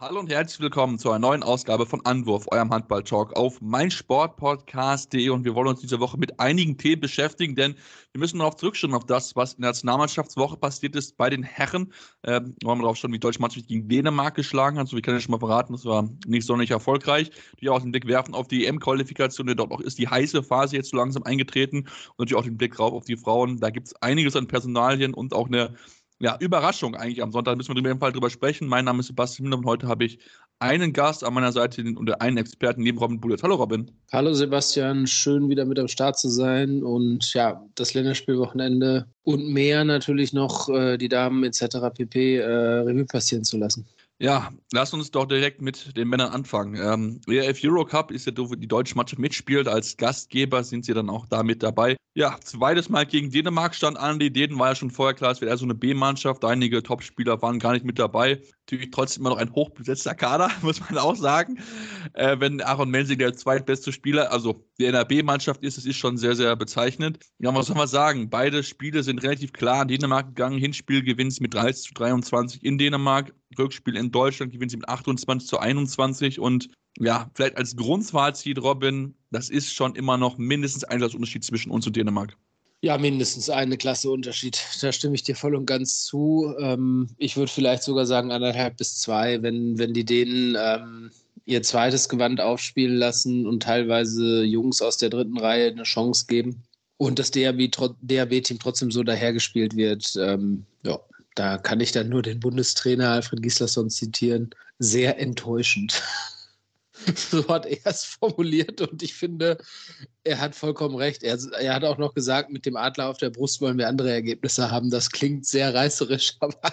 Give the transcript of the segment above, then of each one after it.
Hallo und herzlich willkommen zu einer neuen Ausgabe von Anwurf, eurem Handball-Talk auf meinsportpodcast.de. Und wir wollen uns diese Woche mit einigen Themen beschäftigen, denn wir müssen darauf zurückschauen, auf das, was in der Nationalmannschaftswoche passiert ist bei den Herren. Ähm, wir darauf schauen, wie die deutsche Mannschaft gegen Dänemark geschlagen hat. So, wir können ja schon mal verraten, das war nicht sonderlich erfolgreich. Die auch den Blick werfen auf die EM-Qualifikation, denn dort auch ist die heiße Phase jetzt so langsam eingetreten. Und natürlich auch den Blick drauf auf die Frauen. Da gibt es einiges an Personalien und auch eine ja, Überraschung eigentlich am Sonntag. Müssen wir in jedem Fall drüber sprechen. Mein Name ist Sebastian Müller und heute habe ich einen Gast an meiner Seite und einen Experten neben Robin Bullitt. Hallo Robin. Hallo Sebastian, schön wieder mit am Start zu sein und ja, das Länderspielwochenende und mehr natürlich noch äh, die Damen etc. pp. Äh, Revue passieren zu lassen. Ja, lass uns doch direkt mit den Männern anfangen. Ähm, ERF Eurocup ist ja, wo die deutsche Mannschaft mitspielt. Als Gastgeber sind sie dann auch da mit dabei. Ja, zweites Mal gegen Dänemark stand an. Die Dänen war ja schon vorher klar, es wäre eher so eine B-Mannschaft. Einige Topspieler waren gar nicht mit dabei. Natürlich trotzdem immer noch ein hochbesetzter Kader, muss man auch sagen. Äh, wenn Aaron Mensing der zweitbeste Spieler, also der in der B-Mannschaft ist, das ist schon sehr, sehr bezeichnend. Ja, was soll man sagen? Beide Spiele sind relativ klar in Dänemark gegangen. Hinspiel gewinnt mit 30 zu 23 in Dänemark. Rückspiel in Deutschland gewinnt sie mit 28 zu 21 und ja, vielleicht als Grundfazit, Robin, das ist schon immer noch mindestens ein Unterschied zwischen uns und Dänemark. Ja, mindestens eine Klasse Unterschied. Da stimme ich dir voll und ganz zu. Ähm, ich würde vielleicht sogar sagen anderthalb bis zwei, wenn, wenn die Dänen ähm, ihr zweites Gewand aufspielen lassen und teilweise Jungs aus der dritten Reihe eine Chance geben und das DAB-Team trotzdem so dahergespielt wird. Ähm, ja, da kann ich dann nur den Bundestrainer Alfred Gislason zitieren. Sehr enttäuschend. so hat er es formuliert und ich finde, er hat vollkommen recht. Er, er, hat auch noch gesagt, mit dem Adler auf der Brust wollen wir andere Ergebnisse haben. Das klingt sehr reißerisch, aber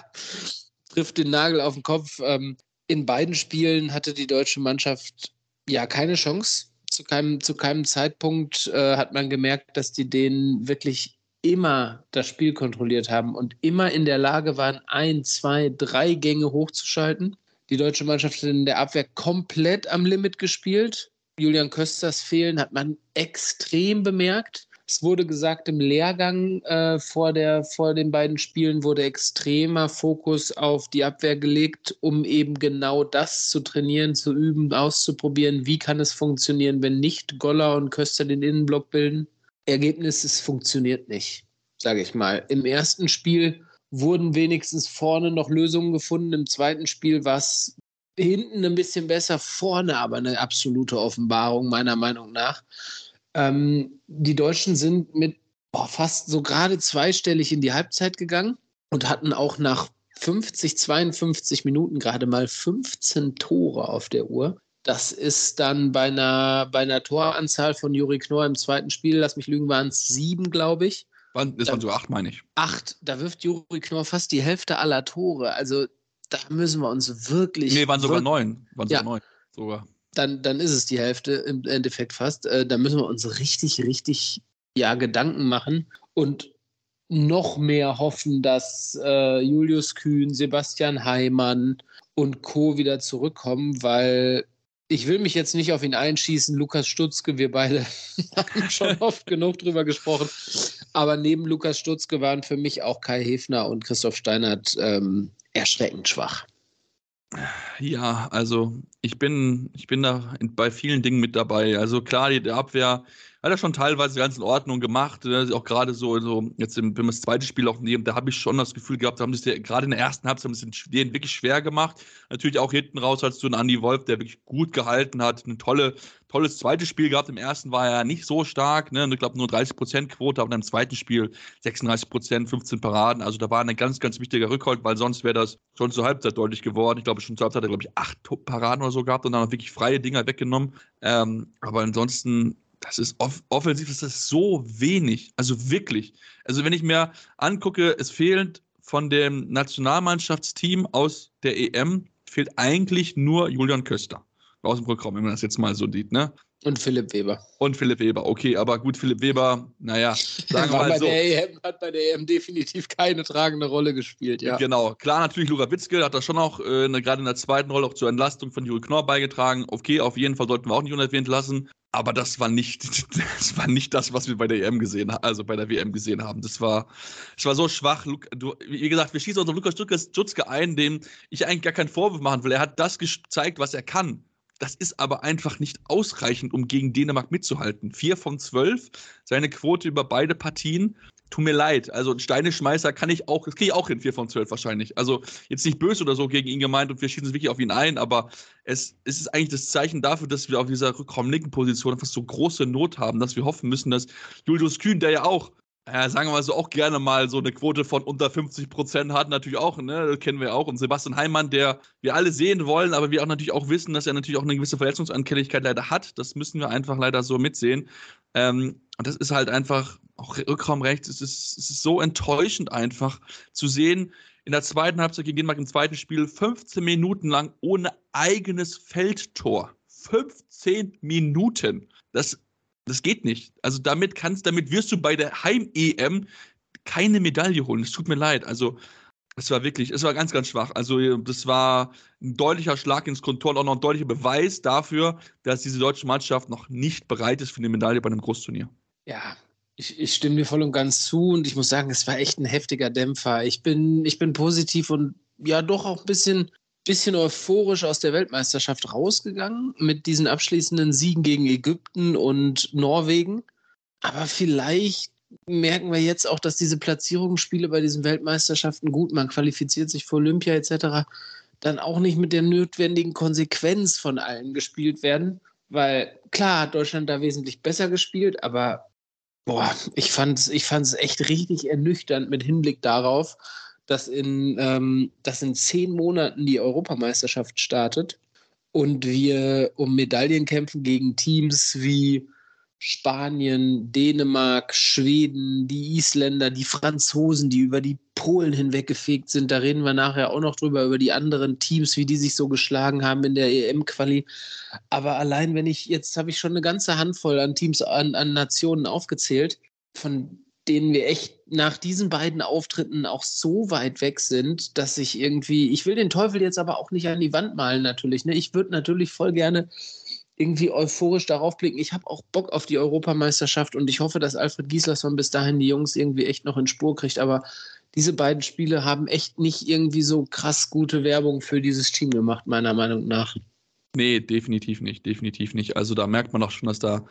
trifft den Nagel auf den Kopf. Ähm, in beiden Spielen hatte die deutsche Mannschaft ja keine Chance. Zu keinem, zu keinem Zeitpunkt äh, hat man gemerkt, dass die denen wirklich immer das Spiel kontrolliert haben und immer in der Lage waren, ein, zwei, drei Gänge hochzuschalten. Die deutsche Mannschaft hat in der Abwehr komplett am Limit gespielt. Julian Kösters Fehlen hat man extrem bemerkt. Es wurde gesagt, im Lehrgang äh, vor, der, vor den beiden Spielen wurde extremer Fokus auf die Abwehr gelegt, um eben genau das zu trainieren, zu üben, auszuprobieren. Wie kann es funktionieren, wenn nicht Goller und Köster den Innenblock bilden? Ergebnis, es funktioniert nicht, sage ich mal. Im ersten Spiel wurden wenigstens vorne noch Lösungen gefunden. Im zweiten Spiel war es hinten ein bisschen besser, vorne aber eine absolute Offenbarung, meiner Meinung nach. Ähm, die Deutschen sind mit boah, fast so gerade zweistellig in die Halbzeit gegangen und hatten auch nach 50, 52 Minuten gerade mal 15 Tore auf der Uhr. Das ist dann bei einer, bei einer Toranzahl von Juri Knorr im zweiten Spiel, lass mich lügen, waren es sieben, glaube ich. Das waren so acht, meine ich. Acht. Da wirft Juri Knorr fast die Hälfte aller Tore. Also da müssen wir uns wirklich. Nee, waren sogar neun. Waren ja. sogar neun. Sogar. Dann, dann ist es die Hälfte im Endeffekt fast. Äh, da müssen wir uns richtig, richtig ja, Gedanken machen und noch mehr hoffen, dass äh, Julius Kühn, Sebastian Heimann und Co. wieder zurückkommen, weil ich will mich jetzt nicht auf ihn einschießen. Lukas Stutzke, wir beide haben schon oft genug drüber gesprochen. Aber neben Lukas Stutzke waren für mich auch Kai Hefner und Christoph Steinert ähm, erschreckend schwach. Ja, also ich bin, ich bin da bei vielen Dingen mit dabei. Also klar, die Abwehr hat er schon teilweise ganz in Ordnung gemacht. Ne? Auch gerade so, so jetzt wenn wir das zweite Spiel auch nehmen, da habe ich schon das Gefühl gehabt, haben sie gerade in der ersten Halbzeit haben sie denen wirklich schwer gemacht. Natürlich auch hinten raus hast du einen Andy Wolf, der wirklich gut gehalten hat, eine tolle, tolles zweites Spiel gehabt. Im ersten war er nicht so stark, ne? ich glaube nur 30% Quote, aber im zweiten Spiel 36%, 15 Paraden. Also da war ein ganz, ganz wichtiger Rückhalt, weil sonst wäre das schon zur Halbzeit deutlich geworden. Ich glaube, schon zur Halbzeit hat er, glaube ich, acht Paraden oder so gehabt und dann wirklich freie Dinger weggenommen. Ähm, aber ansonsten das ist off offensiv, ist das so wenig. Also wirklich. Also wenn ich mir angucke, es fehlt von dem Nationalmannschaftsteam aus der EM, fehlt eigentlich nur Julian Köster aus dem Programm, wenn man das jetzt mal so sieht, ne? Und Philipp Weber. Und Philipp Weber, okay, aber gut, Philipp Weber, naja, sagen wir mal so. EM, hat bei der EM definitiv keine tragende Rolle gespielt, ja. Genau, klar, natürlich, Lura Witzke hat da schon auch äh, gerade in der zweiten Rolle auch zur Entlastung von Juri Knorr beigetragen. Okay, auf jeden Fall sollten wir auch nicht unerwähnt lassen. Aber das war nicht, das war nicht das, was wir bei der EM gesehen also bei der WM gesehen haben. Das war, das war so schwach. Wie gesagt, wir schießen unter Lukas Stutzke ein, dem ich eigentlich gar keinen Vorwurf machen will. Er hat das gezeigt, was er kann. Das ist aber einfach nicht ausreichend, um gegen Dänemark mitzuhalten. Vier von zwölf, seine Quote über beide Partien. Tut mir leid. Also ein Steineschmeißer kann ich auch, das kriege ich auch hin, 4 von 12 wahrscheinlich. Also jetzt nicht böse oder so gegen ihn gemeint und wir schießen es wirklich auf ihn ein, aber es, es ist eigentlich das Zeichen dafür, dass wir auf dieser rückraumlinken Position einfach so große Not haben, dass wir hoffen müssen, dass Julius Kühn, der ja auch ja, sagen wir mal so, auch gerne mal so eine Quote von unter 50 Prozent hat, natürlich auch, ne, das kennen wir auch. Und Sebastian Heimann, der wir alle sehen wollen, aber wir auch natürlich auch wissen, dass er natürlich auch eine gewisse Verletzungsanfälligkeit leider hat. Das müssen wir einfach leider so mitsehen. Ähm, und das ist halt einfach, auch Rückraum rechts, es ist, es ist so enttäuschend einfach zu sehen, in der zweiten Halbzeit gegen Dänemark im zweiten Spiel 15 Minuten lang ohne eigenes Feldtor. 15 Minuten. Das, das geht nicht. Also damit kannst, damit wirst du bei der Heim-EM keine Medaille holen. Es tut mir leid. Also es war wirklich, es war ganz, ganz schwach. Also das war ein deutlicher Schlag ins Kontor und auch noch ein deutlicher Beweis dafür, dass diese deutsche Mannschaft noch nicht bereit ist für eine Medaille bei einem Großturnier. Ja, ich, ich, stimme dir voll und ganz zu und ich muss sagen, es war echt ein heftiger Dämpfer. Ich bin, ich bin positiv und ja doch auch ein bisschen, bisschen euphorisch aus der Weltmeisterschaft rausgegangen mit diesen abschließenden Siegen gegen Ägypten und Norwegen. Aber vielleicht merken wir jetzt auch, dass diese Platzierungsspiele bei diesen Weltmeisterschaften gut, man qualifiziert sich für Olympia etc., dann auch nicht mit der notwendigen Konsequenz von allen gespielt werden. Weil klar hat Deutschland da wesentlich besser gespielt, aber boah, ich fand ich echt richtig ernüchternd mit Hinblick darauf, dass in, ähm, dass in zehn Monaten die Europameisterschaft startet und wir um Medaillen kämpfen gegen Teams wie Spanien, Dänemark, Schweden, die Isländer, die Franzosen, die über die Polen hinweggefegt sind. Da reden wir nachher auch noch drüber, über die anderen Teams, wie die sich so geschlagen haben in der EM-Quali. Aber allein, wenn ich, jetzt habe ich schon eine ganze Handvoll an Teams, an, an Nationen aufgezählt, von denen wir echt nach diesen beiden Auftritten auch so weit weg sind, dass ich irgendwie, ich will den Teufel jetzt aber auch nicht an die Wand malen, natürlich. Ne? Ich würde natürlich voll gerne irgendwie euphorisch darauf blicken. Ich habe auch Bock auf die Europameisterschaft und ich hoffe, dass Alfred Gislason bis dahin die Jungs irgendwie echt noch in Spur kriegt. Aber diese beiden Spiele haben echt nicht irgendwie so krass gute Werbung für dieses Team gemacht, meiner Meinung nach. Nee, definitiv nicht, definitiv nicht. Also da merkt man auch schon, dass da,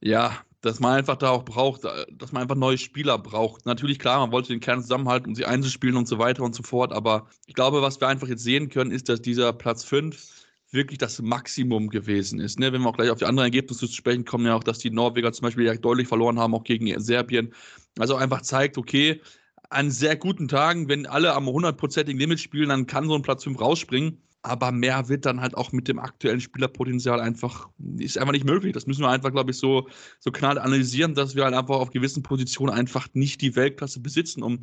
ja, dass man einfach da auch braucht, dass man einfach neue Spieler braucht. Natürlich, klar, man wollte den Kern zusammenhalten, um sie einzuspielen und so weiter und so fort. Aber ich glaube, was wir einfach jetzt sehen können, ist, dass dieser Platz 5 wirklich das Maximum gewesen ist. Ne? Wenn wir auch gleich auf die anderen Ergebnisse zu sprechen kommen, ja auch, dass die Norweger zum Beispiel ja deutlich verloren haben, auch gegen Serbien. Also einfach zeigt, okay, an sehr guten Tagen, wenn alle am 100%igen Limit spielen, dann kann so ein Platz 5 rausspringen. Aber mehr wird dann halt auch mit dem aktuellen Spielerpotenzial einfach, ist einfach nicht möglich. Das müssen wir einfach, glaube ich, so, so knall analysieren, dass wir halt einfach auf gewissen Positionen einfach nicht die Weltklasse besitzen, um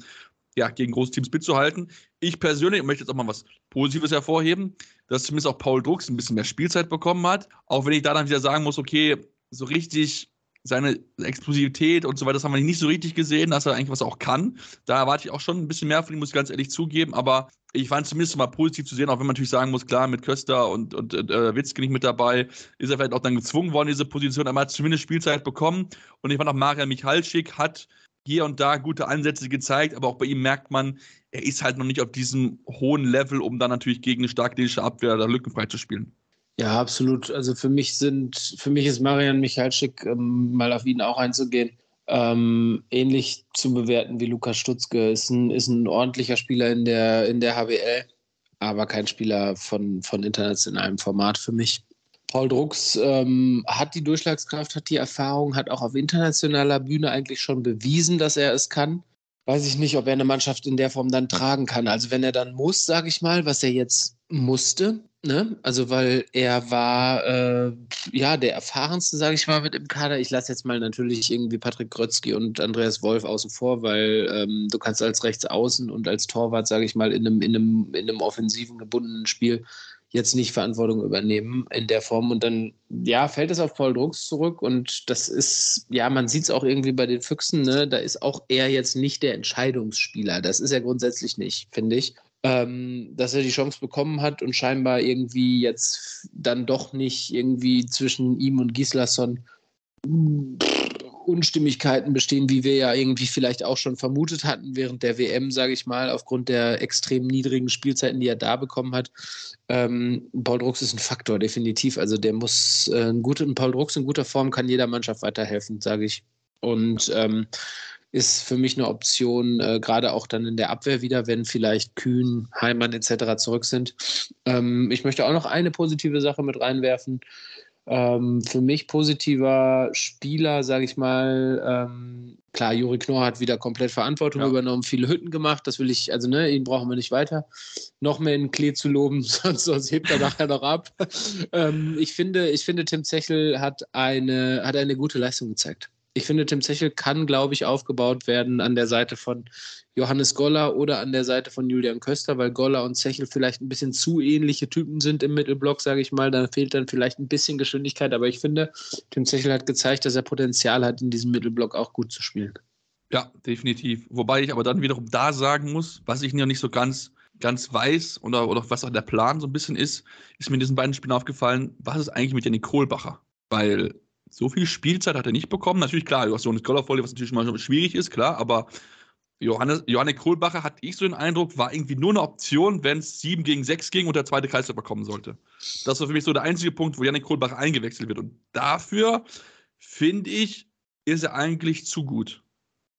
ja, gegen große Teams mitzuhalten. Ich persönlich möchte jetzt auch mal was Positives hervorheben, dass zumindest auch Paul Drucks ein bisschen mehr Spielzeit bekommen hat. Auch wenn ich da dann wieder sagen muss, okay, so richtig seine Explosivität und so weiter, das haben wir nicht so richtig gesehen, dass er eigentlich was auch kann. Da erwarte ich auch schon ein bisschen mehr von ihm, muss ich ganz ehrlich zugeben. Aber ich fand es zumindest mal positiv zu sehen, auch wenn man natürlich sagen muss, klar, mit Köster und, und äh, Witzke nicht mit dabei, ist er vielleicht auch dann gezwungen worden, diese Position. Hat zumindest Spielzeit bekommen. Und ich fand auch, Maria Michalschick hat hier und da gute Ansätze gezeigt, aber auch bei ihm merkt man, er ist halt noch nicht auf diesem hohen Level, um dann natürlich gegen eine stark dänische Abwehr da lückenfrei zu spielen. Ja, absolut. Also für mich sind, für mich ist Marian Michalczyk, ähm, mal auf ihn auch einzugehen, ähm, ähnlich zu bewerten wie Lukas Stutzke. Ist ein, ist ein ordentlicher Spieler in der, in der HBL, aber kein Spieler von, von internationalem Format für mich. Paul Drucks ähm, hat die Durchschlagskraft, hat die Erfahrung, hat auch auf internationaler Bühne eigentlich schon bewiesen, dass er es kann. Weiß ich nicht, ob er eine Mannschaft in der Form dann tragen kann. Also wenn er dann muss, sage ich mal, was er jetzt musste, ne? Also weil er war äh, ja der erfahrenste, sage ich mal, mit im Kader. Ich lasse jetzt mal natürlich irgendwie Patrick Grötzky und Andreas Wolf außen vor, weil ähm, du kannst als Rechtsaußen und als Torwart, sage ich mal, in einem, in einem, in einem offensiven gebundenen Spiel jetzt nicht Verantwortung übernehmen in der Form. Und dann, ja, fällt es auf Paul Drucks zurück. Und das ist, ja, man sieht es auch irgendwie bei den Füchsen, ne? da ist auch er jetzt nicht der Entscheidungsspieler. Das ist er grundsätzlich nicht, finde ich. Ähm, dass er die Chance bekommen hat und scheinbar irgendwie jetzt dann doch nicht irgendwie zwischen ihm und Gislason Unstimmigkeiten bestehen, wie wir ja irgendwie vielleicht auch schon vermutet hatten während der WM, sage ich mal, aufgrund der extrem niedrigen Spielzeiten, die er da bekommen hat. Ähm, Paul Drucks ist ein Faktor, definitiv. Also der muss äh, ein guter, Paul Drucks in guter Form kann jeder Mannschaft weiterhelfen, sage ich. Und ähm, ist für mich eine Option, äh, gerade auch dann in der Abwehr wieder, wenn vielleicht Kühn, Heimann etc. zurück sind. Ähm, ich möchte auch noch eine positive Sache mit reinwerfen. Ähm, für mich positiver Spieler, sage ich mal, ähm, klar, Juri Knorr hat wieder komplett Verantwortung ja. übernommen, viele Hütten gemacht, das will ich, also ne, ihn brauchen wir nicht weiter noch mehr in Klee zu loben, sonst, sonst hebt er nachher noch ab. ähm, ich, finde, ich finde, Tim Zechel hat eine, hat eine gute Leistung gezeigt ich finde, Tim Zechel kann, glaube ich, aufgebaut werden an der Seite von Johannes Goller oder an der Seite von Julian Köster, weil Goller und Zechel vielleicht ein bisschen zu ähnliche Typen sind im Mittelblock, sage ich mal. Da fehlt dann vielleicht ein bisschen Geschwindigkeit, aber ich finde, Tim Zechel hat gezeigt, dass er Potenzial hat, in diesem Mittelblock auch gut zu spielen. Ja, definitiv. Wobei ich aber dann wiederum da sagen muss, was ich noch nicht so ganz, ganz weiß oder, oder was auch der Plan so ein bisschen ist, ist mir in diesen beiden Spielen aufgefallen, was ist eigentlich mit Janik Kohlbacher? Weil so viel Spielzeit hat er nicht bekommen. Natürlich, klar, du hast so eine Scholarfolie, was natürlich mal schwierig ist, klar, aber Johannes, Johannes Kohlbacher, hatte ich so den Eindruck, war irgendwie nur eine Option, wenn es 7 gegen 6 ging und der zweite Kreisläufer kommen sollte. Das war für mich so der einzige Punkt, wo Janik Kohlbacher eingewechselt wird. Und dafür, finde ich, ist er eigentlich zu gut.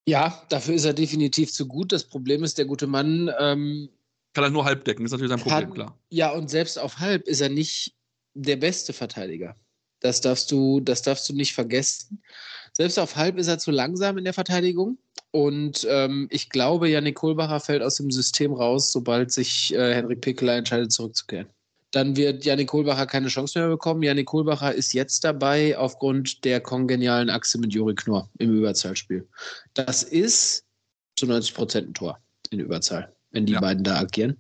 Ja, dafür ist er definitiv zu gut. Das Problem ist, der gute Mann. Ähm, Kann er nur halb decken, das ist natürlich sein Problem, hat, klar. Ja, und selbst auf halb ist er nicht der beste Verteidiger. Das darfst du, das darfst du nicht vergessen. Selbst auf halb ist er zu langsam in der Verteidigung. Und ähm, ich glaube, Janik Kohlbacher fällt aus dem System raus, sobald sich äh, Henrik Pickeler entscheidet, zurückzukehren. Dann wird Janik Kohlbacher keine Chance mehr bekommen. Janik Kohlbacher ist jetzt dabei aufgrund der kongenialen Achse mit Juri Knorr im Überzahlspiel. Das ist zu 90 Prozent ein Tor in Überzahl, wenn die ja. beiden da agieren.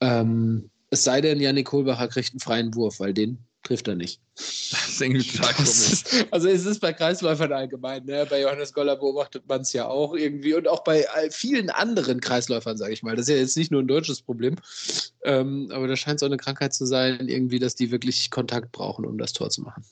Ähm, es sei denn, Janik Kohlbacher kriegt einen freien Wurf, weil den trifft er nicht. Das ist irgendwie total komisch. Also es ist bei Kreisläufern allgemein, ne? bei Johannes Goller beobachtet man es ja auch irgendwie und auch bei vielen anderen Kreisläufern, sage ich mal. Das ist ja jetzt nicht nur ein deutsches Problem, ähm, aber da scheint es auch eine Krankheit zu sein, irgendwie, dass die wirklich Kontakt brauchen, um das Tor zu machen.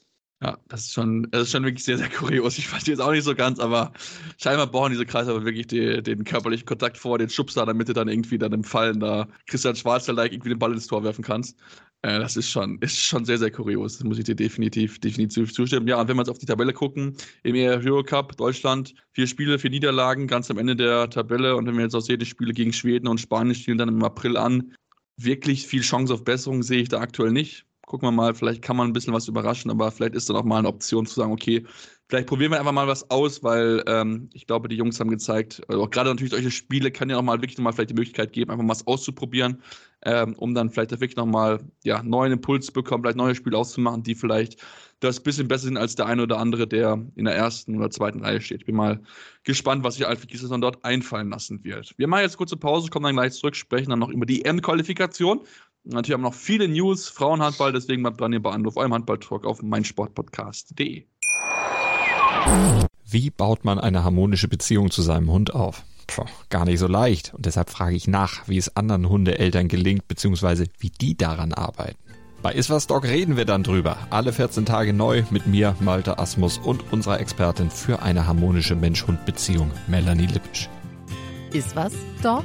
Ja, das ist schon, das ist schon wirklich sehr, sehr kurios. Ich verstehe es auch nicht so ganz, aber scheinbar brauchen diese Kreise aber wirklich die, den körperlichen Kontakt vor den Schubser, damit du dann irgendwie dann im Fallen da Christian Schwarzer-like irgendwie den Ball ins Tor werfen kannst. Äh, das ist schon, ist schon sehr, sehr kurios. Das muss ich dir definitiv, definitiv zustimmen. Ja, und wenn wir jetzt auf die Tabelle gucken, im Euro Cup Deutschland, vier Spiele, vier Niederlagen, ganz am Ende der Tabelle. Und wenn wir jetzt auch sehen, die Spiele gegen Schweden und Spanien spielen dann im April an, wirklich viel Chance auf Besserung sehe ich da aktuell nicht gucken wir mal, vielleicht kann man ein bisschen was überraschen, aber vielleicht ist dann auch mal eine Option zu sagen, okay, vielleicht probieren wir einfach mal was aus, weil ähm, ich glaube, die Jungs haben gezeigt, also gerade natürlich solche Spiele kann ja auch mal wirklich nochmal vielleicht die Möglichkeit geben, einfach mal was auszuprobieren, ähm, um dann vielleicht wirklich nochmal ja, neuen Impuls zu bekommen, vielleicht neue Spiele auszumachen, die vielleicht das bisschen besser sind als der eine oder andere, der in der ersten oder zweiten Reihe steht. Ich bin mal gespannt, was sich Alfred Gislason dort einfallen lassen wird. Wir machen jetzt kurze Pause, kommen dann gleich zurück, sprechen dann noch über die EM-Qualifikation Natürlich haben wir noch viele News, Frauenhandball, deswegen bleibt dran hier bei Anruf, eurem Handball-Talk auf meinsportpodcast.de. Wie baut man eine harmonische Beziehung zu seinem Hund auf? Puh, gar nicht so leicht. Und deshalb frage ich nach, wie es anderen Hundeeltern gelingt, beziehungsweise wie die daran arbeiten. Bei Iswas Dog reden wir dann drüber. Alle 14 Tage neu mit mir, Malte Asmus und unserer Expertin für eine harmonische Mensch-Hund-Beziehung, Melanie Lippisch. Iswas Dog?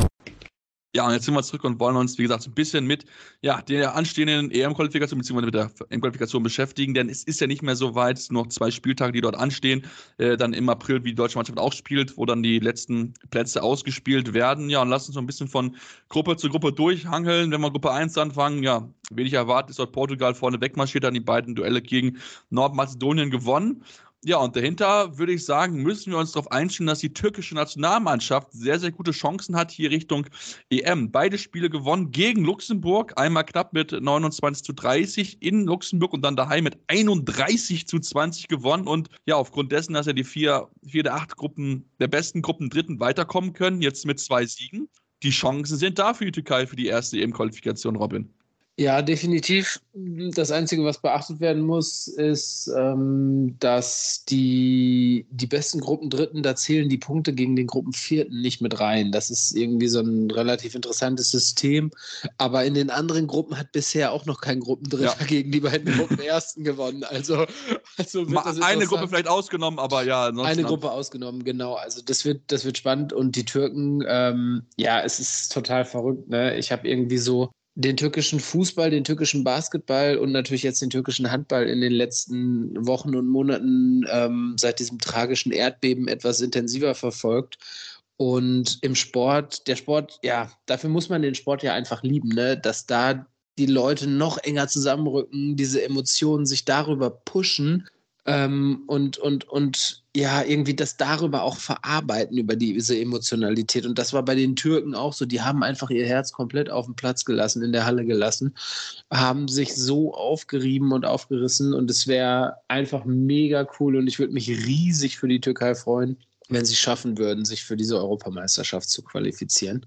Ja, und jetzt sind wir zurück und wollen uns, wie gesagt, ein bisschen mit ja, der anstehenden EM-Qualifikation bzw. mit der EM-Qualifikation beschäftigen, denn es ist ja nicht mehr so weit, noch zwei Spieltage, die dort anstehen, äh, dann im April, wie die deutsche Mannschaft auch spielt, wo dann die letzten Plätze ausgespielt werden. Ja, und lass uns so ein bisschen von Gruppe zu Gruppe durchhangeln. Wenn wir Gruppe 1 anfangen, ja, wenig erwartet ist dort Portugal vorne wegmarschiert, dann die beiden Duelle gegen Nordmazedonien gewonnen. Ja, und dahinter würde ich sagen, müssen wir uns darauf einstellen, dass die türkische Nationalmannschaft sehr, sehr gute Chancen hat hier Richtung EM. Beide Spiele gewonnen gegen Luxemburg, einmal knapp mit 29 zu 30 in Luxemburg und dann daheim mit 31 zu 20 gewonnen. Und ja, aufgrund dessen, dass ja die vier, vier der acht Gruppen, der besten Gruppen Dritten weiterkommen können, jetzt mit zwei Siegen. Die Chancen sind da für die Türkei für die erste EM-Qualifikation, Robin. Ja, definitiv. Das Einzige, was beachtet werden muss, ist, ähm, dass die, die besten Gruppendritten, da zählen die Punkte gegen den Gruppenvierten nicht mit rein. Das ist irgendwie so ein relativ interessantes System. Aber in den anderen Gruppen hat bisher auch noch kein Gruppendritter ja. gegen die beiden Gruppenersten gewonnen. Also, also eine Gruppe vielleicht ausgenommen, aber ja. Eine Gruppe ausgenommen, genau. Also das wird, das wird spannend. Und die Türken, ähm, ja, es ist total verrückt. Ne? Ich habe irgendwie so den türkischen Fußball, den türkischen Basketball und natürlich jetzt den türkischen Handball in den letzten Wochen und Monaten ähm, seit diesem tragischen Erdbeben etwas intensiver verfolgt. Und im Sport, der Sport, ja, dafür muss man den Sport ja einfach lieben, ne? dass da die Leute noch enger zusammenrücken, diese Emotionen sich darüber pushen ähm, und, und, und ja, irgendwie das darüber auch verarbeiten, über diese Emotionalität. Und das war bei den Türken auch so. Die haben einfach ihr Herz komplett auf den Platz gelassen, in der Halle gelassen, haben sich so aufgerieben und aufgerissen. Und es wäre einfach mega cool. Und ich würde mich riesig für die Türkei freuen, wenn sie schaffen würden, sich für diese Europameisterschaft zu qualifizieren.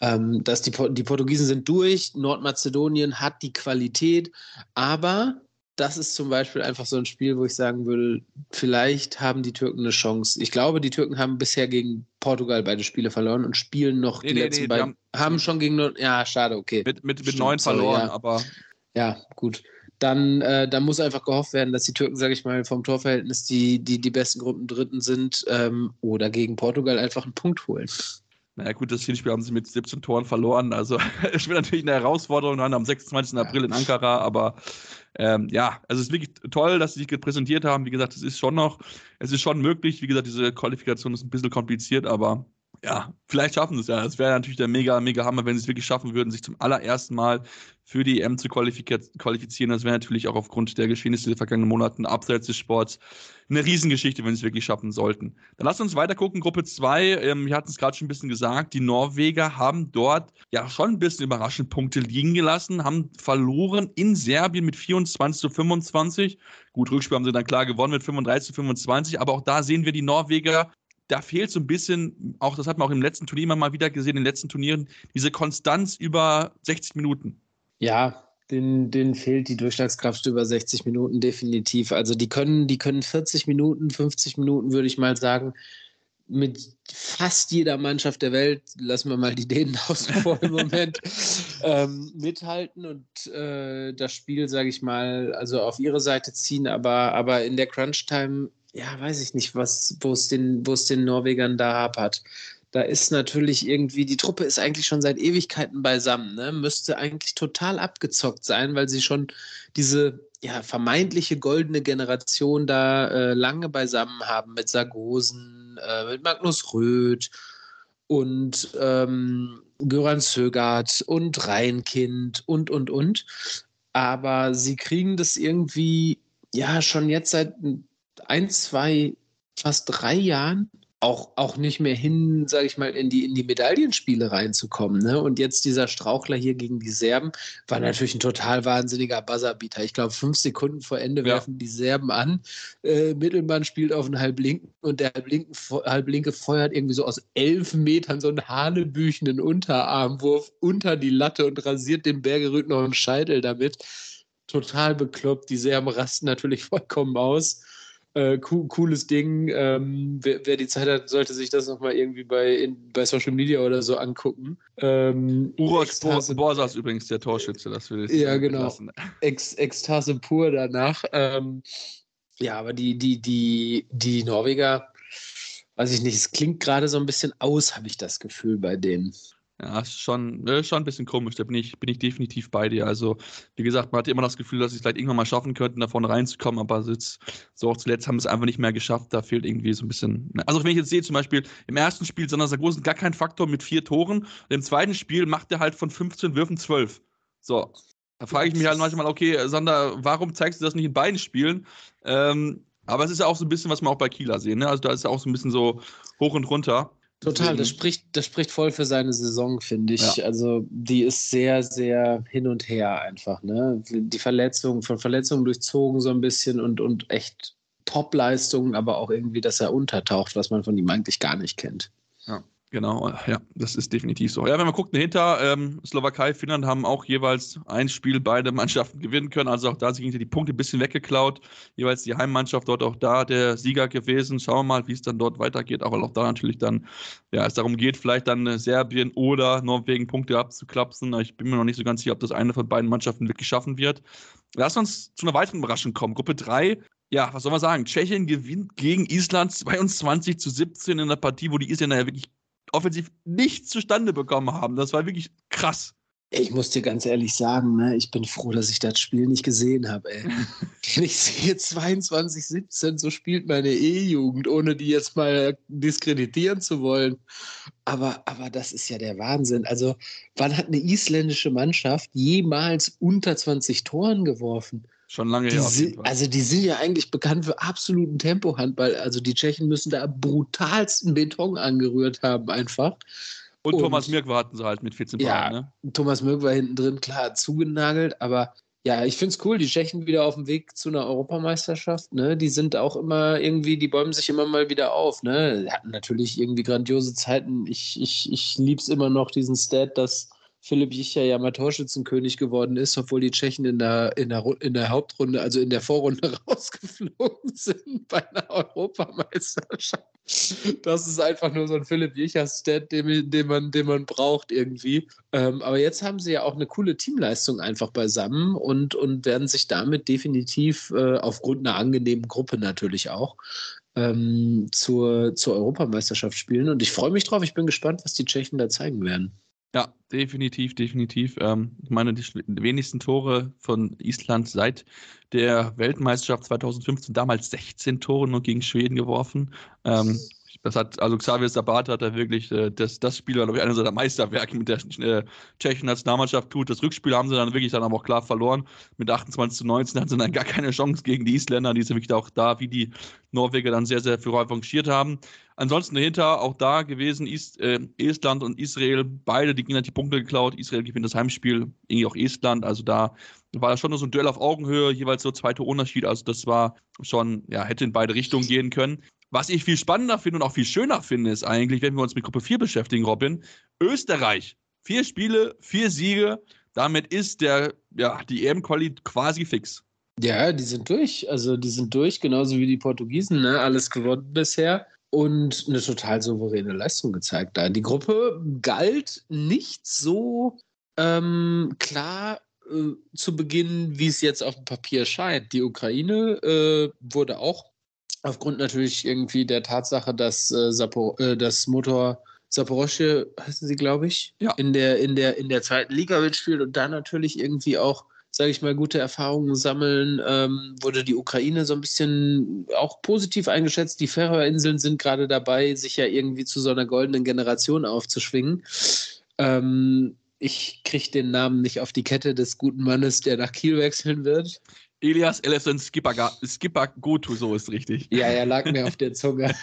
Ähm, dass die, die Portugiesen sind durch, Nordmazedonien hat die Qualität, aber das ist zum Beispiel einfach so ein Spiel, wo ich sagen würde, vielleicht haben die Türken eine Chance. Ich glaube, die Türken haben bisher gegen Portugal beide Spiele verloren und spielen noch nee, die nee, letzten nee, beiden. Haben, haben, schon gegen ja, schade, okay. Mit, mit, mit neun verloren, ja. aber. Ja, gut. Dann, äh, dann muss einfach gehofft werden, dass die Türken, sage ich mal, vom Torverhältnis die, die, die besten Gruppen Dritten sind ähm, oder gegen Portugal einfach einen Punkt holen. Naja, gut, das Hinspiel haben sie mit 17 Toren verloren. Also, es wird natürlich eine Herausforderung dann am 26. April in Ankara, aber ähm, ja, also es ist wirklich toll, dass sie sich präsentiert haben. Wie gesagt, es ist schon noch, es ist schon möglich. Wie gesagt, diese Qualifikation ist ein bisschen kompliziert, aber ja, vielleicht schaffen sie es ja. Es wäre natürlich der mega, mega Hammer, wenn sie es wirklich schaffen würden, sich zum allerersten Mal für die EM zu qualifizieren. Das wäre natürlich auch aufgrund der Geschehnisse der vergangenen Monaten abseits des Sports eine Riesengeschichte, wenn sie es wirklich schaffen sollten. Dann lass uns weiter gucken. Gruppe 2, ähm, wir hatten es gerade schon ein bisschen gesagt, die Norweger haben dort ja schon ein bisschen überraschend Punkte liegen gelassen, haben verloren in Serbien mit 24 zu 25. Gut, Rückspiel haben sie dann klar gewonnen mit 35 zu 25, aber auch da sehen wir die Norweger da fehlt so ein bisschen, auch das hat man auch im letzten Turnier mal wieder gesehen, in den letzten Turnieren, diese Konstanz über 60 Minuten. Ja, den, denen fehlt die Durchschlagskraft über 60 Minuten definitiv. Also die können, die können 40 Minuten, 50 Minuten, würde ich mal sagen, mit fast jeder Mannschaft der Welt, lassen wir mal die Dänen außen vor im Moment, ähm, mithalten und äh, das Spiel, sage ich mal, also auf ihre Seite ziehen, aber, aber in der Crunch-Time ja, weiß ich nicht, was, wo es den, wo es den Norwegern da hapert. Da ist natürlich irgendwie, die Truppe ist eigentlich schon seit Ewigkeiten beisammen, ne? Müsste eigentlich total abgezockt sein, weil sie schon diese ja, vermeintliche goldene Generation da äh, lange beisammen haben mit Sargosen, äh, mit Magnus Röth und ähm, Göran Sögert und Reinkind und, und, und. Aber sie kriegen das irgendwie, ja, schon jetzt seit ein, zwei, fast drei Jahren auch, auch nicht mehr hin, sage ich mal, in die, in die Medaillenspiele reinzukommen. Ne? Und jetzt dieser Strauchler hier gegen die Serben war natürlich ein total wahnsinniger Buzzerbeater. Ich glaube, fünf Sekunden vor Ende ja. werfen die Serben an. Äh, Mittelmann spielt auf den Halblinken und der Halblinken, Halblinke feuert irgendwie so aus elf Metern so einen hanebüchenden Unterarmwurf unter die Latte und rasiert dem Bergerüt noch einen Scheitel damit. Total bekloppt. Die Serben rasten natürlich vollkommen aus. Äh, cooles Ding. Ähm, wer, wer, die Zeit hat, sollte sich das nochmal irgendwie bei, in, bei Social Media oder so angucken. Ähm, Urak Borsas übrigens der Torschütze, das will ich Ja, genau. Ex Ekstase pur danach. Ähm, ja, aber die, die, die, die Norweger, weiß ich nicht, es klingt gerade so ein bisschen aus, habe ich das Gefühl bei denen. Ja, ist schon, äh, schon ein bisschen komisch, da bin ich, bin ich definitiv bei dir. Also, wie gesagt, man hatte immer das Gefühl, dass sie es vielleicht irgendwann mal schaffen könnten, da vorne reinzukommen, aber jetzt, so auch zuletzt haben sie es einfach nicht mehr geschafft. Da fehlt irgendwie so ein bisschen. Ne? Also, wenn ich jetzt sehe, zum Beispiel im ersten Spiel Sander Sargosen gar kein Faktor mit vier Toren, und im zweiten Spiel macht er halt von 15 Würfen 12. So, da frage ich mich halt manchmal, okay, Sander, warum zeigst du das nicht in beiden Spielen? Ähm, aber es ist ja auch so ein bisschen, was wir auch bei Kieler sehen. Ne? Also, da ist ja auch so ein bisschen so hoch und runter. Total, das spricht, das spricht voll für seine Saison, finde ich. Ja. Also die ist sehr, sehr hin und her einfach. Ne? Die Verletzung, von Verletzungen durchzogen so ein bisschen und, und echt Top-Leistungen, aber auch irgendwie, dass er untertaucht, was man von ihm eigentlich gar nicht kennt. Ja. Genau, ja, das ist definitiv so. Ja, wenn man guckt dahinter, ähm, Slowakei, Finnland haben auch jeweils ein Spiel beide Mannschaften gewinnen können. Also auch da sind die Punkte ein bisschen weggeklaut. Jeweils die Heimmannschaft dort auch da der Sieger gewesen. Schauen wir mal, wie es dann dort weitergeht. Aber auch da natürlich dann, ja, es darum geht, vielleicht dann äh, Serbien oder Norwegen Punkte abzuklapsen. Ich bin mir noch nicht so ganz sicher, ob das eine von beiden Mannschaften wirklich schaffen wird. Lass uns zu einer weiteren Überraschung kommen. Gruppe 3 ja, was soll man sagen? Tschechien gewinnt gegen Island 22 zu 17 in einer Partie, wo die Isländer ja wirklich offensiv nichts zustande bekommen haben. Das war wirklich krass. Ich muss dir ganz ehrlich sagen, ne, ich bin froh, dass ich das Spiel nicht gesehen habe. Wenn ich sehe 22, 17, so spielt meine E-Jugend, ohne die jetzt mal diskreditieren zu wollen. Aber, aber das ist ja der Wahnsinn. Also, wann hat eine isländische Mannschaft jemals unter 20 Toren geworfen? Schon lange her. Also die sind ja eigentlich bekannt für absoluten Tempohandball. Also die Tschechen müssen da brutalsten Beton angerührt haben einfach. Und, und Thomas Mirk hatten sie halt mit 14 ja, Paaren, ne? Thomas Mirk war hinten drin, klar, zugenagelt, aber ja, ich finde es cool, die Tschechen wieder auf dem Weg zu einer Europameisterschaft, ne? Die sind auch immer irgendwie, die bäumen sich immer mal wieder auf, ne? Hatten natürlich irgendwie grandiose Zeiten. Ich, ich, ich liebe es immer noch, diesen Stat, dass Philipp Jicher ja mal Torschützenkönig geworden ist, obwohl die Tschechen in der, in, der, in der Hauptrunde, also in der Vorrunde rausgeflogen sind bei einer Europameisterschaft. Das ist einfach nur so ein Philipp Jicher-Stat, den, den, man, den man braucht irgendwie. Ähm, aber jetzt haben sie ja auch eine coole Teamleistung einfach beisammen und, und werden sich damit definitiv äh, aufgrund einer angenehmen Gruppe natürlich auch ähm, zur, zur Europameisterschaft spielen. Und ich freue mich drauf. Ich bin gespannt, was die Tschechen da zeigen werden. Ja, definitiv, definitiv. Ähm, ich meine, die wenigsten Tore von Island seit der Weltmeisterschaft 2015, damals 16 Tore nur gegen Schweden geworfen. Ähm, das hat, also Xavier Sabat hat da wirklich, äh, das, das Spiel glaube ich, einer seiner Meisterwerke mit der äh, tschechischen Nationalmannschaft tut. Das Rückspiel haben sie dann wirklich dann aber auch klar verloren. Mit 28 zu 19 hatten sie dann gar keine Chance gegen die Isländer, die sind wirklich auch da, wie die Norweger dann sehr, sehr für revanchiert haben. Ansonsten dahinter auch da gewesen, Is, äh, Estland und Israel, beide, die gingen die Punkte geklaut. Israel gewinnt das Heimspiel, irgendwie auch Estland. Also da war das schon so ein Duell auf Augenhöhe, jeweils so zweiter Unterschied. Also das war schon, ja, hätte in beide Richtungen gehen können. Was ich viel spannender finde und auch viel schöner finde, ist eigentlich, wenn wir uns mit Gruppe 4 beschäftigen, Robin, Österreich. Vier Spiele, vier Siege. Damit ist der, ja, die EM-Quali quasi fix. Ja, die sind durch. Also die sind durch, genauso wie die Portugiesen, ne? Alles gewonnen bisher und eine total souveräne Leistung gezeigt. Da die Gruppe galt nicht so ähm, klar äh, zu Beginn, wie es jetzt auf dem Papier scheint. Die Ukraine äh, wurde auch aufgrund natürlich irgendwie der Tatsache, dass äh, Sapor äh, das Motor Saporosche heißen sie, glaube ich, ja. in der in der in der zweiten Liga mitspielt und da natürlich irgendwie auch sage ich mal, gute Erfahrungen sammeln, ähm, wurde die Ukraine so ein bisschen auch positiv eingeschätzt. Die Färöerinseln sind gerade dabei, sich ja irgendwie zu so einer goldenen Generation aufzuschwingen. Ähm, ich kriege den Namen nicht auf die Kette des guten Mannes, der nach Kiel wechseln wird. Elias Ellison Skipper, Skipper Goto, so ist richtig. Ja, er lag mir auf der Zunge.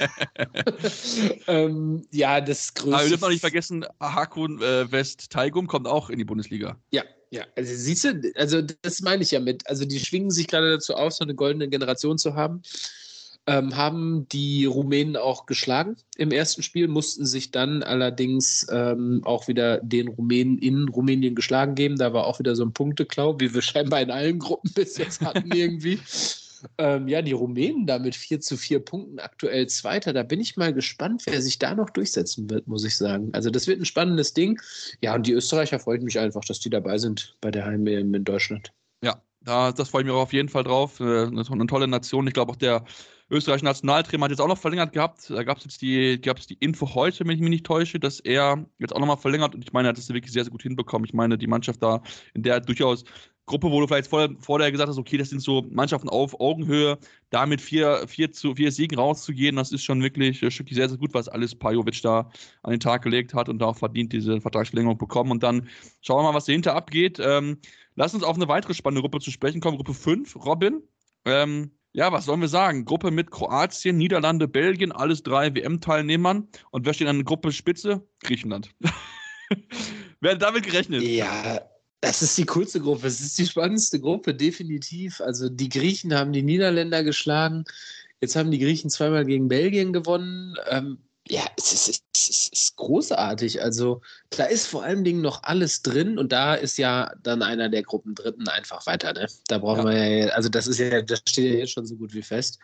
ähm, ja, das größte. Aber wir dürfen auch nicht vergessen, Hakun äh, West Taigum kommt auch in die Bundesliga. Ja, ja. Also siehst du, also das meine ich ja mit. Also die schwingen sich gerade dazu auf, so eine goldene Generation zu haben ähm, haben die Rumänen auch geschlagen im ersten Spiel, mussten sich dann allerdings ähm, auch wieder den Rumänen in Rumänien geschlagen geben. Da war auch wieder so ein Punkteklau, wie wir scheinbar in allen Gruppen bis jetzt hatten irgendwie. ähm, ja, die Rumänen da mit 4 zu 4 Punkten aktuell Zweiter. Da bin ich mal gespannt, wer sich da noch durchsetzen wird, muss ich sagen. Also das wird ein spannendes Ding. Ja, und die Österreicher freut mich einfach, dass die dabei sind bei der Heim in Deutschland. Ja, da, das freue ich mich auch auf jeden Fall drauf. Eine, eine tolle Nation. Ich glaube auch der österreichische Nationaltrainer hat jetzt auch noch verlängert gehabt. Da gab es jetzt die, gab's die Info heute, wenn ich mich nicht täusche, dass er jetzt auch nochmal verlängert. Und ich meine, er hat das wirklich sehr, sehr gut hinbekommen. Ich meine, die Mannschaft da, in der durchaus Gruppe, wo du vielleicht vor, vorher gesagt hast, okay, das sind so Mannschaften auf Augenhöhe, da mit vier, vier, zu, vier Siegen rauszugehen, das ist schon wirklich äh, sehr, sehr gut, was alles Pajovic da an den Tag gelegt hat und auch verdient diese Vertragsverlängerung bekommen. Und dann schauen wir mal, was dahinter abgeht. Ähm, lass uns auf eine weitere spannende Gruppe zu sprechen kommen, Gruppe 5. Robin, ähm, ja, was sollen wir sagen? Gruppe mit Kroatien, Niederlande, Belgien, alles drei WM-Teilnehmern. Und wer steht an der Gruppe Spitze? Griechenland. wer hat damit gerechnet? Ja, das ist die coolste Gruppe. Es ist die spannendste Gruppe, definitiv. Also die Griechen haben die Niederländer geschlagen. Jetzt haben die Griechen zweimal gegen Belgien gewonnen. Ähm, ja, es ist, es, ist, es ist, großartig. Also da ist vor allen Dingen noch alles drin und da ist ja dann einer der Gruppen Dritten einfach weiter. Ne? Da brauchen ja. wir ja, also das ist ja, das steht ja jetzt schon so gut wie fest.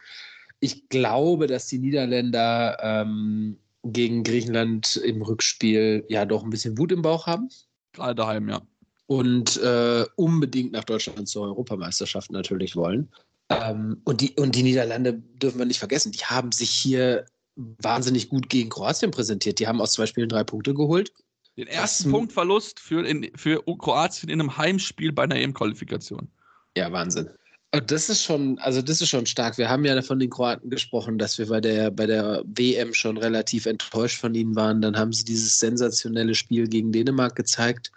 Ich glaube, dass die Niederländer ähm, gegen Griechenland im Rückspiel ja doch ein bisschen Wut im Bauch haben. Gerade daheim, ja. Und äh, unbedingt nach Deutschland zur Europameisterschaft natürlich wollen. Ähm, und, die, und die Niederlande dürfen wir nicht vergessen, die haben sich hier wahnsinnig gut gegen Kroatien präsentiert. Die haben aus zwei Spielen drei Punkte geholt. Den ersten Punktverlust für, in, für Kroatien in einem Heimspiel bei einer EM-Qualifikation. Ja, Wahnsinn. Das ist schon, also das ist schon stark. Wir haben ja von den Kroaten gesprochen, dass wir bei der, bei der WM schon relativ enttäuscht von ihnen waren. Dann haben sie dieses sensationelle Spiel gegen Dänemark gezeigt,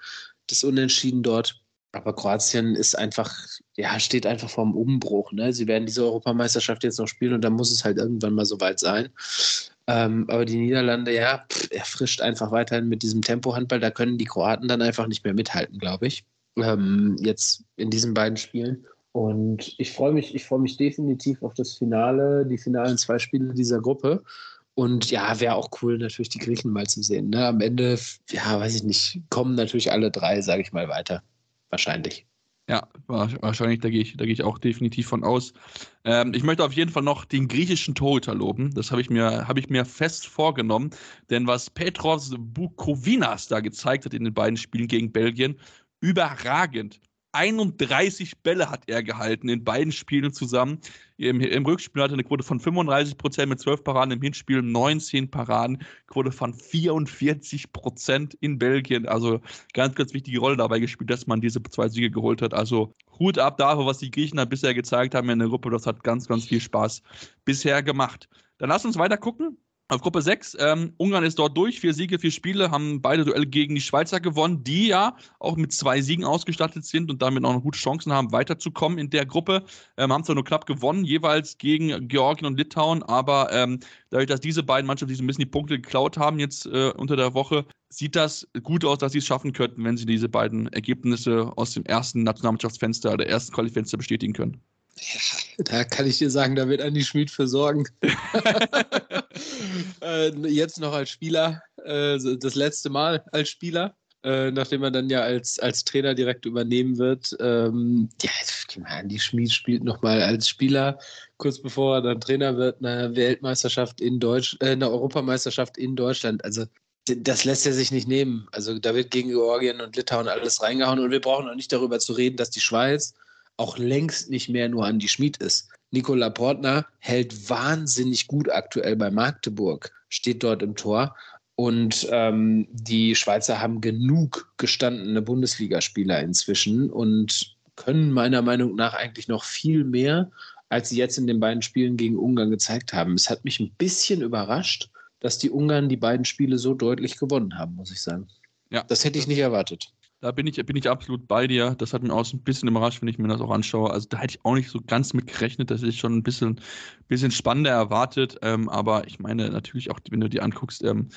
das Unentschieden dort. Aber Kroatien ist einfach, ja, steht einfach vorm Umbruch. Ne? Sie werden diese Europameisterschaft jetzt noch spielen und dann muss es halt irgendwann mal soweit sein. Ähm, aber die Niederlande, ja, pff, erfrischt einfach weiterhin mit diesem Tempohandball. Da können die Kroaten dann einfach nicht mehr mithalten, glaube ich. Ähm, jetzt in diesen beiden Spielen. Und ich freue mich, ich freue mich definitiv auf das Finale, die finalen zwei Spiele dieser Gruppe. Und ja, wäre auch cool, natürlich die Griechen mal zu sehen. Ne? Am Ende, ja, weiß ich nicht, kommen natürlich alle drei, sage ich mal, weiter. Wahrscheinlich. Ja, wahrscheinlich, da gehe ich, da ich auch definitiv von aus. Ähm, ich möchte auf jeden Fall noch den griechischen Torhüter loben. Das habe ich, mir, hab ich mir fest vorgenommen. Denn was Petros Bukovinas da gezeigt hat in den beiden Spielen gegen Belgien, überragend. 31 Bälle hat er gehalten in beiden Spielen zusammen. Im, im Rückspiel hatte er eine Quote von 35 Prozent mit 12 Paraden, im Hinspiel 19 Paraden, Quote von 44 Prozent in Belgien. Also ganz, ganz wichtige Rolle dabei gespielt, dass man diese zwei Siege geholt hat. Also Hut ab dafür, was die Griechen bisher gezeigt haben in der Gruppe. Das hat ganz, ganz viel Spaß bisher gemacht. Dann lass uns weiter gucken. Auf Gruppe 6, ähm, Ungarn ist dort durch, vier Siege, vier Spiele, haben beide Duelle gegen die Schweizer gewonnen, die ja auch mit zwei Siegen ausgestattet sind und damit auch noch gute Chancen haben, weiterzukommen in der Gruppe. Ähm, haben zwar nur knapp gewonnen, jeweils gegen Georgien und Litauen, aber ähm, dadurch, dass diese beiden Mannschaften sich ein bisschen die Punkte geklaut haben jetzt äh, unter der Woche, sieht das gut aus, dass sie es schaffen könnten, wenn sie diese beiden Ergebnisse aus dem ersten Nationalmannschaftsfenster oder ersten Qualifenster bestätigen können. Ja, da kann ich dir sagen, da wird Andi Schmid für sorgen. äh, jetzt noch als Spieler, äh, das letzte Mal als Spieler, äh, nachdem er dann ja als, als Trainer direkt übernehmen wird. Ähm, ja, Andi Schmid spielt nochmal als Spieler, kurz bevor er dann Trainer wird, eine Weltmeisterschaft in Deutsch, äh, eine Europameisterschaft in Deutschland. Also das lässt er sich nicht nehmen. Also da wird gegen Georgien und Litauen alles reingehauen und wir brauchen auch nicht darüber zu reden, dass die Schweiz auch längst nicht mehr nur an die Schmied ist. Nicola Portner hält wahnsinnig gut aktuell bei Magdeburg, steht dort im Tor. Und ähm, die Schweizer haben genug gestandene Bundesligaspieler inzwischen und können meiner Meinung nach eigentlich noch viel mehr, als sie jetzt in den beiden Spielen gegen Ungarn gezeigt haben. Es hat mich ein bisschen überrascht, dass die Ungarn die beiden Spiele so deutlich gewonnen haben, muss ich sagen. Ja. Das hätte ich nicht erwartet. Da bin ich, bin ich absolut bei dir. Das hat mich auch ein bisschen überrascht, wenn ich mir das auch anschaue. Also da hätte ich auch nicht so ganz mit gerechnet. Das ist schon ein bisschen, bisschen spannender erwartet. Ähm, aber ich meine natürlich auch, wenn du dir anguckst, ähm,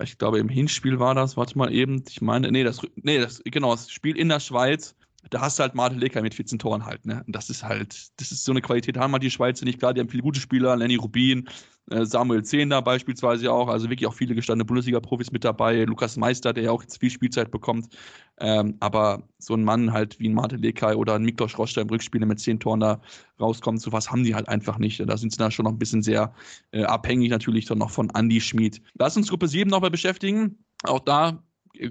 ich glaube im Hinspiel war das, warte mal eben, ich meine, nee, das, nee, das, genau, das Spiel in der Schweiz, da hast du halt Martin Lecker mit 14 Toren halt, ne? Und das ist halt, das ist so eine Qualität, haben halt die Schweizer nicht. Klar, die haben viele gute Spieler, Lenny Rubin, äh, Samuel Zehner beispielsweise auch, also wirklich auch viele gestandene Bundesliga-Profis mit dabei, Lukas Meister, der ja auch jetzt viel Spielzeit bekommt. Ähm, aber so ein Mann halt wie ein Martin Lekay oder ein Miklos Roster im Rückspiel, mit 10 Toren da rauskommt, so was haben die halt einfach nicht. Da sind sie da schon noch ein bisschen sehr äh, abhängig natürlich dann noch von Andy Schmid. Lass uns Gruppe 7 nochmal beschäftigen. Auch da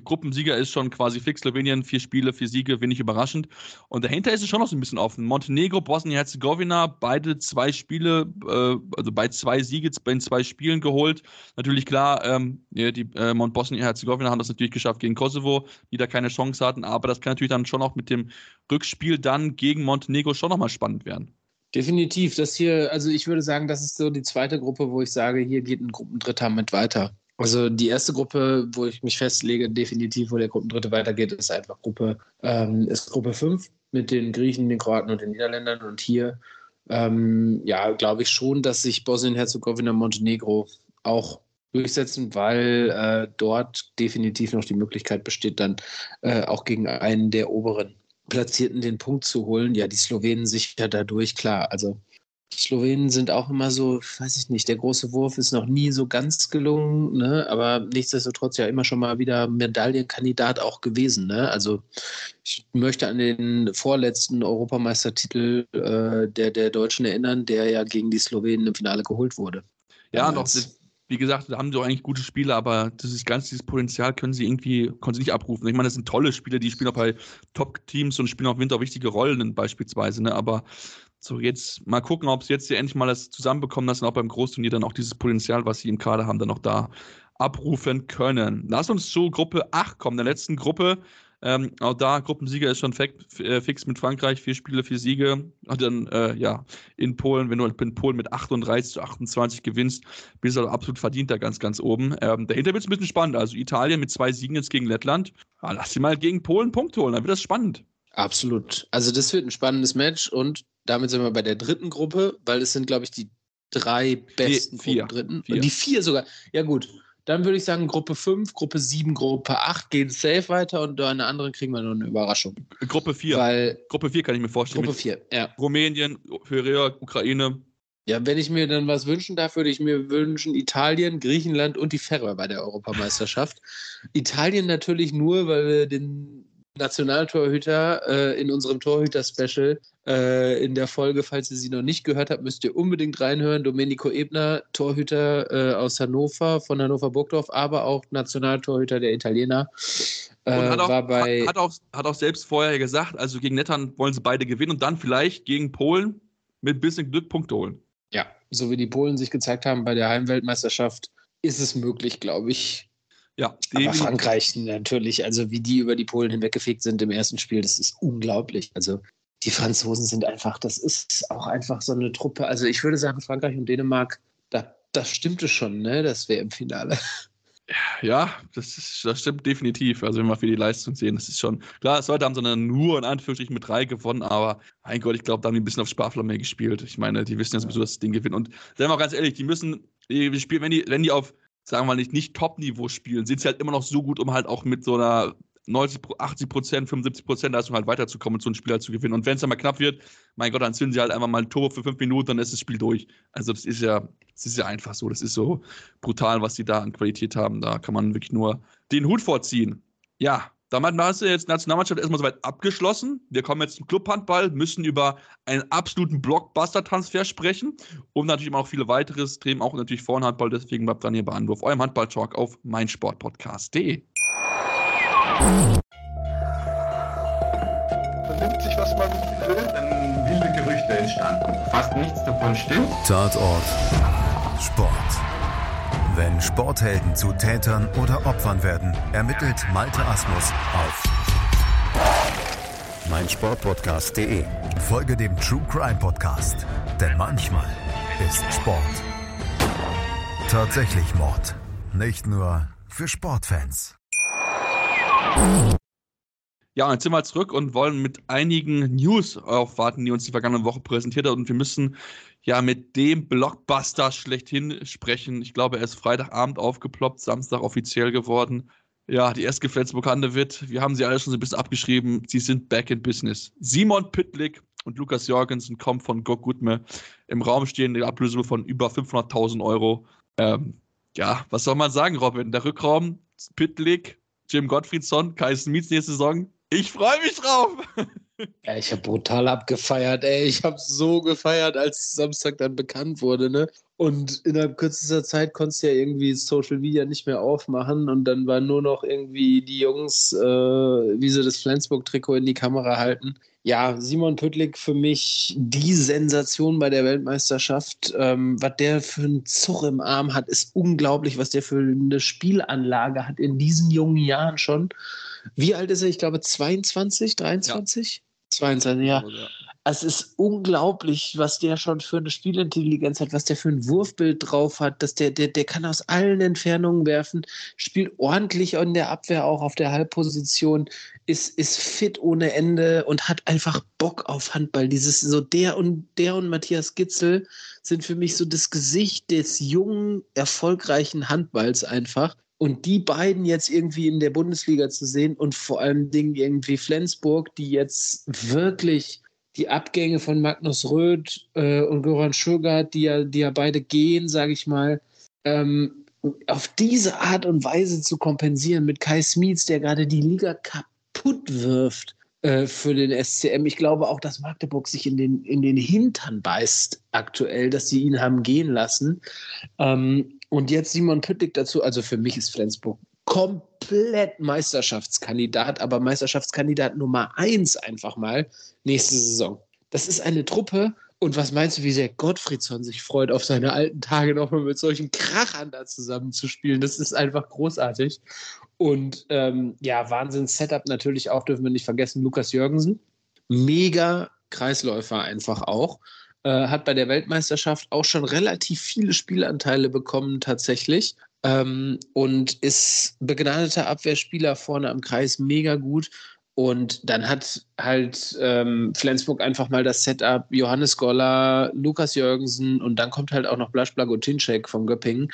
Gruppensieger ist schon quasi fix. Slowenien, vier Spiele, vier Siege, wenig überraschend. Und dahinter ist es schon noch so ein bisschen offen. Montenegro, Bosnien-Herzegowina, beide zwei Spiele, äh, also bei zwei Siege in zwei Spielen geholt. Natürlich klar, ähm, die äh, Bosnien-Herzegowina haben das natürlich geschafft gegen Kosovo, die da keine Chance hatten. Aber das kann natürlich dann schon auch mit dem Rückspiel dann gegen Montenegro schon nochmal spannend werden. Definitiv. Das hier, also ich würde sagen, das ist so die zweite Gruppe, wo ich sage, hier geht ein Gruppendritter mit weiter. Also die erste Gruppe, wo ich mich festlege, definitiv, wo der Gruppendritte weitergeht, ist einfach Gruppe, ähm, ist Gruppe 5 mit den Griechen, den Kroaten und den Niederländern. Und hier, ähm, ja, glaube ich schon, dass sich Bosnien-Herzegowina und Montenegro auch durchsetzen, weil äh, dort definitiv noch die Möglichkeit besteht, dann äh, auch gegen einen der oberen Platzierten den Punkt zu holen. Ja, die Slowenen sicher dadurch, klar. Also Slowenen sind auch immer so, weiß ich nicht, der große Wurf ist noch nie so ganz gelungen, ne? aber nichtsdestotrotz ja immer schon mal wieder Medaillenkandidat auch gewesen. Ne? Also ich möchte an den vorletzten Europameistertitel äh, der, der Deutschen erinnern, der ja gegen die Slowenen im Finale geholt wurde. Ja, noch, wie gesagt, da haben sie auch eigentlich gute Spiele, aber dieses ganze dieses Potenzial können sie irgendwie, können sie nicht abrufen. Ich meine, das sind tolle Spiele, die spielen auch bei Top-Teams und spielen auch im Winter auch wichtige Rollen beispielsweise, ne? aber so, jetzt mal gucken, ob sie jetzt hier endlich mal das zusammenbekommen, dass auch beim Großturnier dann auch dieses Potenzial, was sie im Kader haben, dann auch da abrufen können. Lass uns zu Gruppe 8 kommen, der letzten Gruppe. Ähm, auch da, Gruppensieger ist schon äh, fix mit Frankreich, vier Spiele, vier Siege. Und dann, äh, ja, in Polen, wenn du in Polen mit 38 zu 28 gewinnst, bist du absolut verdient da ganz, ganz oben. Ähm, dahinter wird es ein bisschen spannend. Also Italien mit zwei Siegen jetzt gegen Lettland. Ja, lass sie mal gegen Polen Punkt holen, dann wird das spannend. Absolut. Also das wird ein spannendes Match und damit sind wir bei der dritten Gruppe, weil es sind, glaube ich, die drei besten vier, dritten. Vier. Die vier sogar. Ja, gut. Dann würde ich sagen, Gruppe 5, Gruppe 7, Gruppe 8 gehen safe weiter und in der anderen kriegen wir nur eine Überraschung. Gruppe 4. Weil Gruppe 4 kann ich mir vorstellen. Gruppe 4, ja. Rumänien, Korea, Ukraine. Ja, wenn ich mir dann was wünschen darf, würde ich mir wünschen Italien, Griechenland und die Färöer bei der Europameisterschaft. Italien natürlich nur, weil wir den Nationaltorhüter äh, in unserem Torhüter-Special äh, in der Folge, falls ihr sie noch nicht gehört habt, müsst ihr unbedingt reinhören. Domenico Ebner, Torhüter äh, aus Hannover, von Hannover Burgdorf, aber auch Nationaltorhüter der Italiener. Äh, hat auch, bei hat, auch, hat auch selbst vorher gesagt, also gegen Nettern wollen sie beide gewinnen und dann vielleicht gegen Polen mit ein bisschen Glück Punkte holen. Ja, so wie die Polen sich gezeigt haben bei der Heimweltmeisterschaft, ist es möglich, glaube ich, ja, aber Frankreich natürlich, also wie die über die Polen hinweggefegt sind im ersten Spiel, das ist unglaublich. Also die Franzosen sind einfach, das ist auch einfach so eine Truppe. Also ich würde sagen, Frankreich und Dänemark, da, das stimmte schon, ne? Das wäre im Finale. Ja, das, ist, das stimmt definitiv. Also wenn wir für die Leistung sehen, das ist schon klar. Das heute haben sie dann nur in Anführungsstrichen mit drei gewonnen, aber mein Gott, ich glaube, da haben die ein bisschen auf Sparflamme gespielt. Ich meine, die wissen ja sowieso, dass das Ding gewinnt. Und seien wir mal ganz ehrlich, die müssen, die spielen, wenn die, wenn die auf sagen wir nicht, nicht Top-Niveau spielen, sind sie halt immer noch so gut, um halt auch mit so einer 90, 80 Prozent, 75 Prozent Leistung halt weiterzukommen und so ein Spiel halt zu gewinnen. Und wenn es dann mal knapp wird, mein Gott, dann zünden sie halt einfach mal ein Turbo für fünf Minuten, dann ist das Spiel durch. Also das ist ja, das ist ja einfach so. Das ist so brutal, was sie da an Qualität haben. Da kann man wirklich nur den Hut vorziehen. Ja, damit hast du jetzt Nationalmannschaft erstmal soweit abgeschlossen. Wir kommen jetzt zum Clubhandball, müssen über einen absoluten Blockbuster-Transfer sprechen und natürlich auch viele weitere Themen, auch natürlich Frauenhandball. Deswegen bleibt dran hier bei Anwurf, eurem Handball-Talk auf meinsportpodcast.de. Vernimmt sich, was man will, dann wilde Gerüchte entstanden. Fast nichts davon stimmt. Tatort. Sport. Wenn Sporthelden zu Tätern oder Opfern werden, ermittelt Malte Asmus auf meinsportpodcast.de. Folge dem True Crime Podcast, denn manchmal ist Sport tatsächlich Mord. Nicht nur für Sportfans. Ja, und jetzt sind wir zurück und wollen mit einigen News aufwarten, die uns die vergangene Woche präsentiert hat. Und wir müssen ja mit dem Blockbuster schlechthin sprechen. Ich glaube, er ist Freitagabend aufgeploppt, Samstag offiziell geworden. Ja, die erste Flensburg-Hande wird, wir haben sie alle schon so ein bisschen abgeschrieben, sie sind back in business. Simon Pittlik und Lukas Jorgensen kommen von Gok Gutme. Im Raum stehen die Ablöse von über 500.000 Euro. Ähm, ja, was soll man sagen, Robin? Der Rückraum, Pittlik, Jim Gottfriedson, Kai Smith nächste Saison. Ich freue mich drauf! Ja, ich habe brutal abgefeiert, ey. Ich habe so gefeiert, als Samstag dann bekannt wurde, ne? Und innerhalb kürzester Zeit konntest du ja irgendwie Social Media nicht mehr aufmachen und dann waren nur noch irgendwie die Jungs, äh, wie sie das Flensburg-Trikot in die Kamera halten. Ja, Simon Püttlik für mich die Sensation bei der Weltmeisterschaft. Ähm, was der für einen Zug im Arm hat, ist unglaublich, was der für eine Spielanlage hat in diesen jungen Jahren schon. Wie alt ist er? Ich glaube 22, 23? Ja. 22, ja. Es ist unglaublich, was der schon für eine Spielintelligenz hat, was der für ein Wurfbild drauf hat, dass der, der, der kann aus allen Entfernungen werfen, spielt ordentlich in der Abwehr auch auf der Halbposition, ist, ist fit ohne Ende und hat einfach Bock auf Handball. Dieses, so der und der und Matthias Gitzel sind für mich so das Gesicht des jungen, erfolgreichen Handballs einfach. Und die beiden jetzt irgendwie in der Bundesliga zu sehen und vor allem Dingen irgendwie Flensburg, die jetzt wirklich, die Abgänge von Magnus Röth äh, und Goran Schugart, die ja, die ja beide gehen, sage ich mal, ähm, auf diese Art und Weise zu kompensieren mit Kai Smits, der gerade die Liga kaputt wirft äh, für den SCM. Ich glaube auch, dass Magdeburg sich in den, in den Hintern beißt aktuell, dass sie ihn haben gehen lassen. Ähm, und jetzt Simon Püttlik dazu. Also für mich ist Flensburg komplett Meisterschaftskandidat, aber Meisterschaftskandidat Nummer eins einfach mal nächste Saison. Das ist eine Truppe, und was meinst du, wie sehr Gottfriedsson sich freut, auf seine alten Tage nochmal mit solchen Krachern da zusammenzuspielen? Das ist einfach großartig. Und ähm, ja, Wahnsinns-Setup natürlich auch, dürfen wir nicht vergessen, Lukas Jürgensen. Mega Kreisläufer einfach auch. Äh, hat bei der Weltmeisterschaft auch schon relativ viele Spielanteile bekommen, tatsächlich. Ähm, und ist begnadeter Abwehrspieler vorne am Kreis, mega gut. Und dann hat halt ähm, Flensburg einfach mal das Setup Johannes Goller, Lukas Jürgensen und dann kommt halt auch noch Blasch Blagotinczek von Göppingen,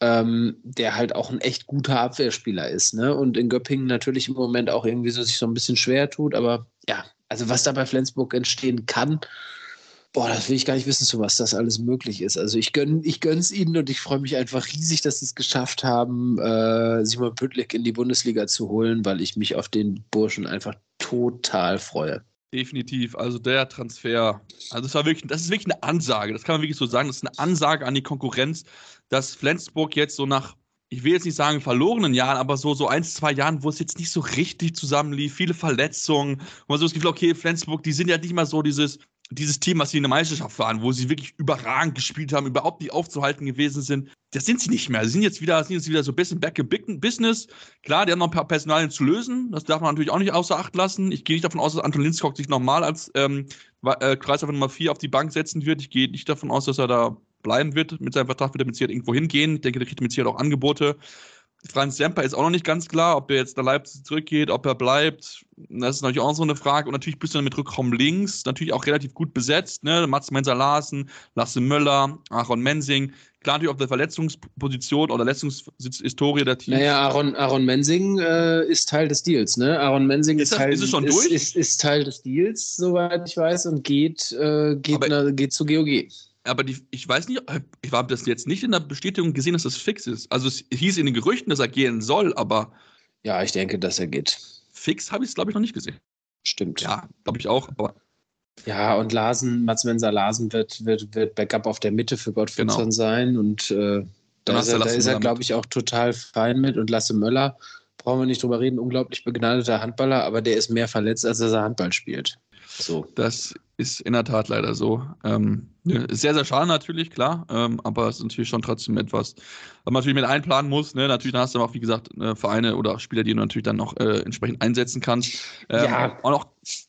ähm, der halt auch ein echt guter Abwehrspieler ist. Ne? Und in Göppingen natürlich im Moment auch irgendwie so sich so ein bisschen schwer tut. Aber ja, also was da bei Flensburg entstehen kann, Boah, das will ich gar nicht wissen, zu was das alles möglich ist. Also ich gönne ich gönn's ihnen und ich freue mich einfach riesig, dass sie es geschafft haben, äh, Simon Püttlik in die Bundesliga zu holen, weil ich mich auf den Burschen einfach total freue. Definitiv. Also der Transfer, also das war wirklich, das ist wirklich eine Ansage. Das kann man wirklich so sagen. Das ist eine Ansage an die Konkurrenz, dass Flensburg jetzt so nach, ich will jetzt nicht sagen verlorenen Jahren, aber so, so ein, zwei Jahren, wo es jetzt nicht so richtig zusammenlief, viele Verletzungen, wo man so das Gefühl, okay, Flensburg, die sind ja nicht mal so dieses dieses Team, was sie in der Meisterschaft waren, wo sie wirklich überragend gespielt haben, überhaupt nicht aufzuhalten gewesen sind, das sind sie nicht mehr. Sie sind jetzt wieder, sind jetzt wieder so ein bisschen back in Business. Klar, die haben noch ein paar Personalien zu lösen. Das darf man natürlich auch nicht außer Acht lassen. Ich gehe nicht davon aus, dass Anton Linskog sich nochmal als ähm, äh, Kreisläufer Nummer 4 auf die Bank setzen wird. Ich gehe nicht davon aus, dass er da bleiben wird. Mit seinem Vertrag wird er mit Sicherheit irgendwo hingehen. Ich denke, der kriegt mit Sicherheit auch Angebote. Franz Semper ist auch noch nicht ganz klar, ob er jetzt nach Leipzig zurückgeht, ob er bleibt. Das ist natürlich auch so eine Frage. Und natürlich bist du dann mit Rückraum links natürlich auch relativ gut besetzt. Ne? Mats Menser Larsen, Lasse Möller, Aaron Mensing. Klar, natürlich auf der Verletzungsposition oder Verletzungshistorie der Teams. Naja, Aaron, Aaron Mensing äh, ist Teil des Deals. Ne? Aaron Mensing ist, das, Teil, ist, es schon ist, durch? Ist, ist, Teil des Deals, soweit ich weiß, und geht, äh, geht, na, geht zu GOG aber die, ich weiß nicht, ich habe das jetzt nicht in der Bestätigung gesehen, dass das fix ist. Also es hieß in den Gerüchten, dass er gehen soll, aber. Ja, ich denke, dass er geht. Fix habe ich es, glaube ich, noch nicht gesehen. Stimmt. Ja, glaube ich auch, aber. Ja, und Larsen, Mats Menser Larsen wird, wird, wird Backup auf der Mitte für Gottfriedson genau. sein und äh, da ist er, da ist er glaube ich, auch total fein mit. Und Lasse Möller, brauchen wir nicht drüber reden, unglaublich begnadeter Handballer, aber der ist mehr verletzt, als dass er Handball spielt. So. Das ist in der Tat leider so. Ähm, sehr, sehr schade natürlich, klar, ähm, aber es ist natürlich schon trotzdem etwas, was man natürlich mit einplanen muss. Ne? Natürlich dann hast du auch, wie gesagt, äh, Vereine oder Spieler, die du natürlich dann noch äh, entsprechend einsetzen kannst. Ähm, ja, auch noch,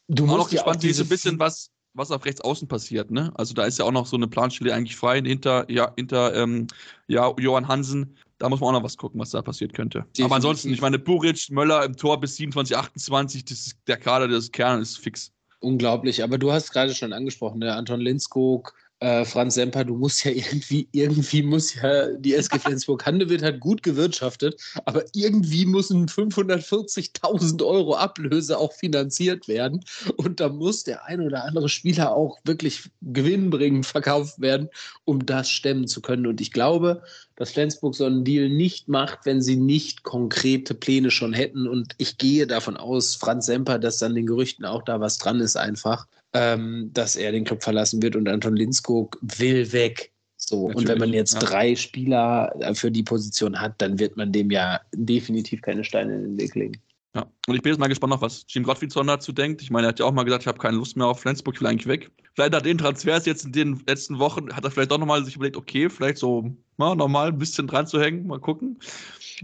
du musst auch noch gespannt, wie so ein bisschen was, was auf rechts außen passiert. Ne? Also da ist ja auch noch so eine Planstelle eigentlich frei hinter, ja, hinter ähm, ja, Johann Hansen. Da muss man auch noch was gucken, was da passiert könnte. Definitiv. Aber ansonsten, ich meine, Buric, Möller im Tor bis 27, 28, das ist, der Kader des Kerns ist fix. Unglaublich, aber du hast gerade schon angesprochen, der Anton Linskog, äh, Franz Semper, du musst ja irgendwie, irgendwie muss ja die SG Flensburg-Handewitt hat gut gewirtschaftet, aber irgendwie müssen 540.000 Euro Ablöse auch finanziert werden. Und da muss der ein oder andere Spieler auch wirklich gewinnbringend verkauft werden, um das stemmen zu können. Und ich glaube, dass Flensburg so einen Deal nicht macht, wenn sie nicht konkrete Pläne schon hätten. Und ich gehe davon aus, Franz Semper, dass dann den Gerüchten auch da was dran ist, einfach ähm, dass er den Club verlassen wird und Anton Linskog will weg. So, Natürlich, und wenn man jetzt ja. drei Spieler für die Position hat, dann wird man dem ja definitiv keine Steine in den Weg legen. Ja, und ich bin jetzt mal gespannt, auf was Jim Gottfriedson dazu denkt. Ich meine, er hat ja auch mal gesagt, ich habe keine Lust mehr auf Flensburg, ich will eigentlich weg. Vielleicht hat den Transfers jetzt in den letzten Wochen, hat er vielleicht auch nochmal sich überlegt, okay, vielleicht so ja, nochmal ein bisschen dran zu hängen, mal gucken.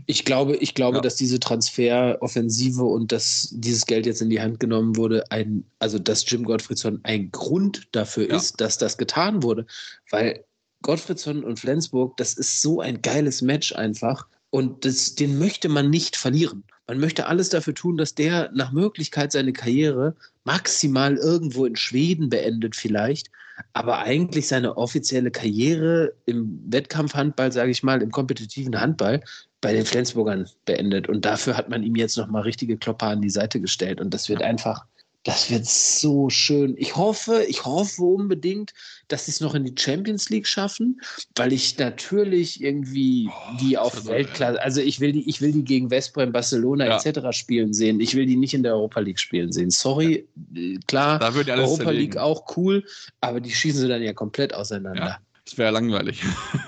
Ich glaube, ich glaube, ja. dass diese Transferoffensive und dass dieses Geld jetzt in die Hand genommen wurde, ein, also dass Jim Gottfriedson ein Grund dafür ja. ist, dass das getan wurde. Weil Gottfriedson und Flensburg, das ist so ein geiles Match einfach. Und das, den möchte man nicht verlieren. Man möchte alles dafür tun, dass der nach Möglichkeit seine Karriere maximal irgendwo in Schweden beendet vielleicht, aber eigentlich seine offizielle Karriere im Wettkampfhandball, sage ich mal, im kompetitiven Handball bei den Flensburgern beendet. Und dafür hat man ihm jetzt nochmal richtige Klopper an die Seite gestellt. Und das wird einfach Das wird so schön. Ich hoffe, ich hoffe unbedingt, dass sie es noch in die Champions League schaffen, weil ich natürlich irgendwie Oh, die auf Weltklasse, also ich will die, ich will die gegen Westbrem, Barcelona Ja. etc. spielen sehen. Ich will die nicht in der Europa League spielen sehen. Sorry, äh, klar, Da würde alles Europa League zerlegen. auch cool, aber die schießen sie dann ja komplett auseinander. Das wäre langweilig.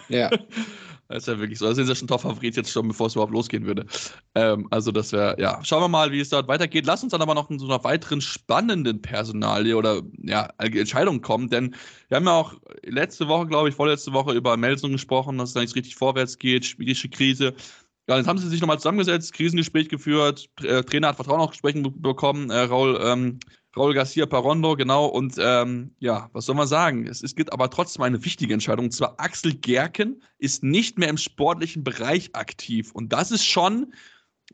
Ja. Das ist ja wirklich so. Da sind ja schon Top-Favorit jetzt schon, bevor es überhaupt losgehen würde. Ähm, also, das wäre, ja. Schauen wir mal, wie es dort weitergeht. Lass uns dann aber noch in so einer weiteren spannenden Personalie oder ja, Entscheidung kommen, denn wir haben ja auch letzte Woche, glaube ich, vorletzte Woche über Melsung gesprochen, dass es da nicht richtig vorwärts geht, schwierige Krise. Ja, jetzt haben sie sich nochmal zusammengesetzt, Krisengespräch geführt, äh, Trainer hat Vertrauen auch Gesprächen be bekommen, äh, Raul, ähm, Raul Garcia Parondo, genau. Und ähm, ja, was soll man sagen? Es, es gibt aber trotzdem eine wichtige Entscheidung. Und zwar Axel Gerken ist nicht mehr im sportlichen Bereich aktiv. Und das ist schon,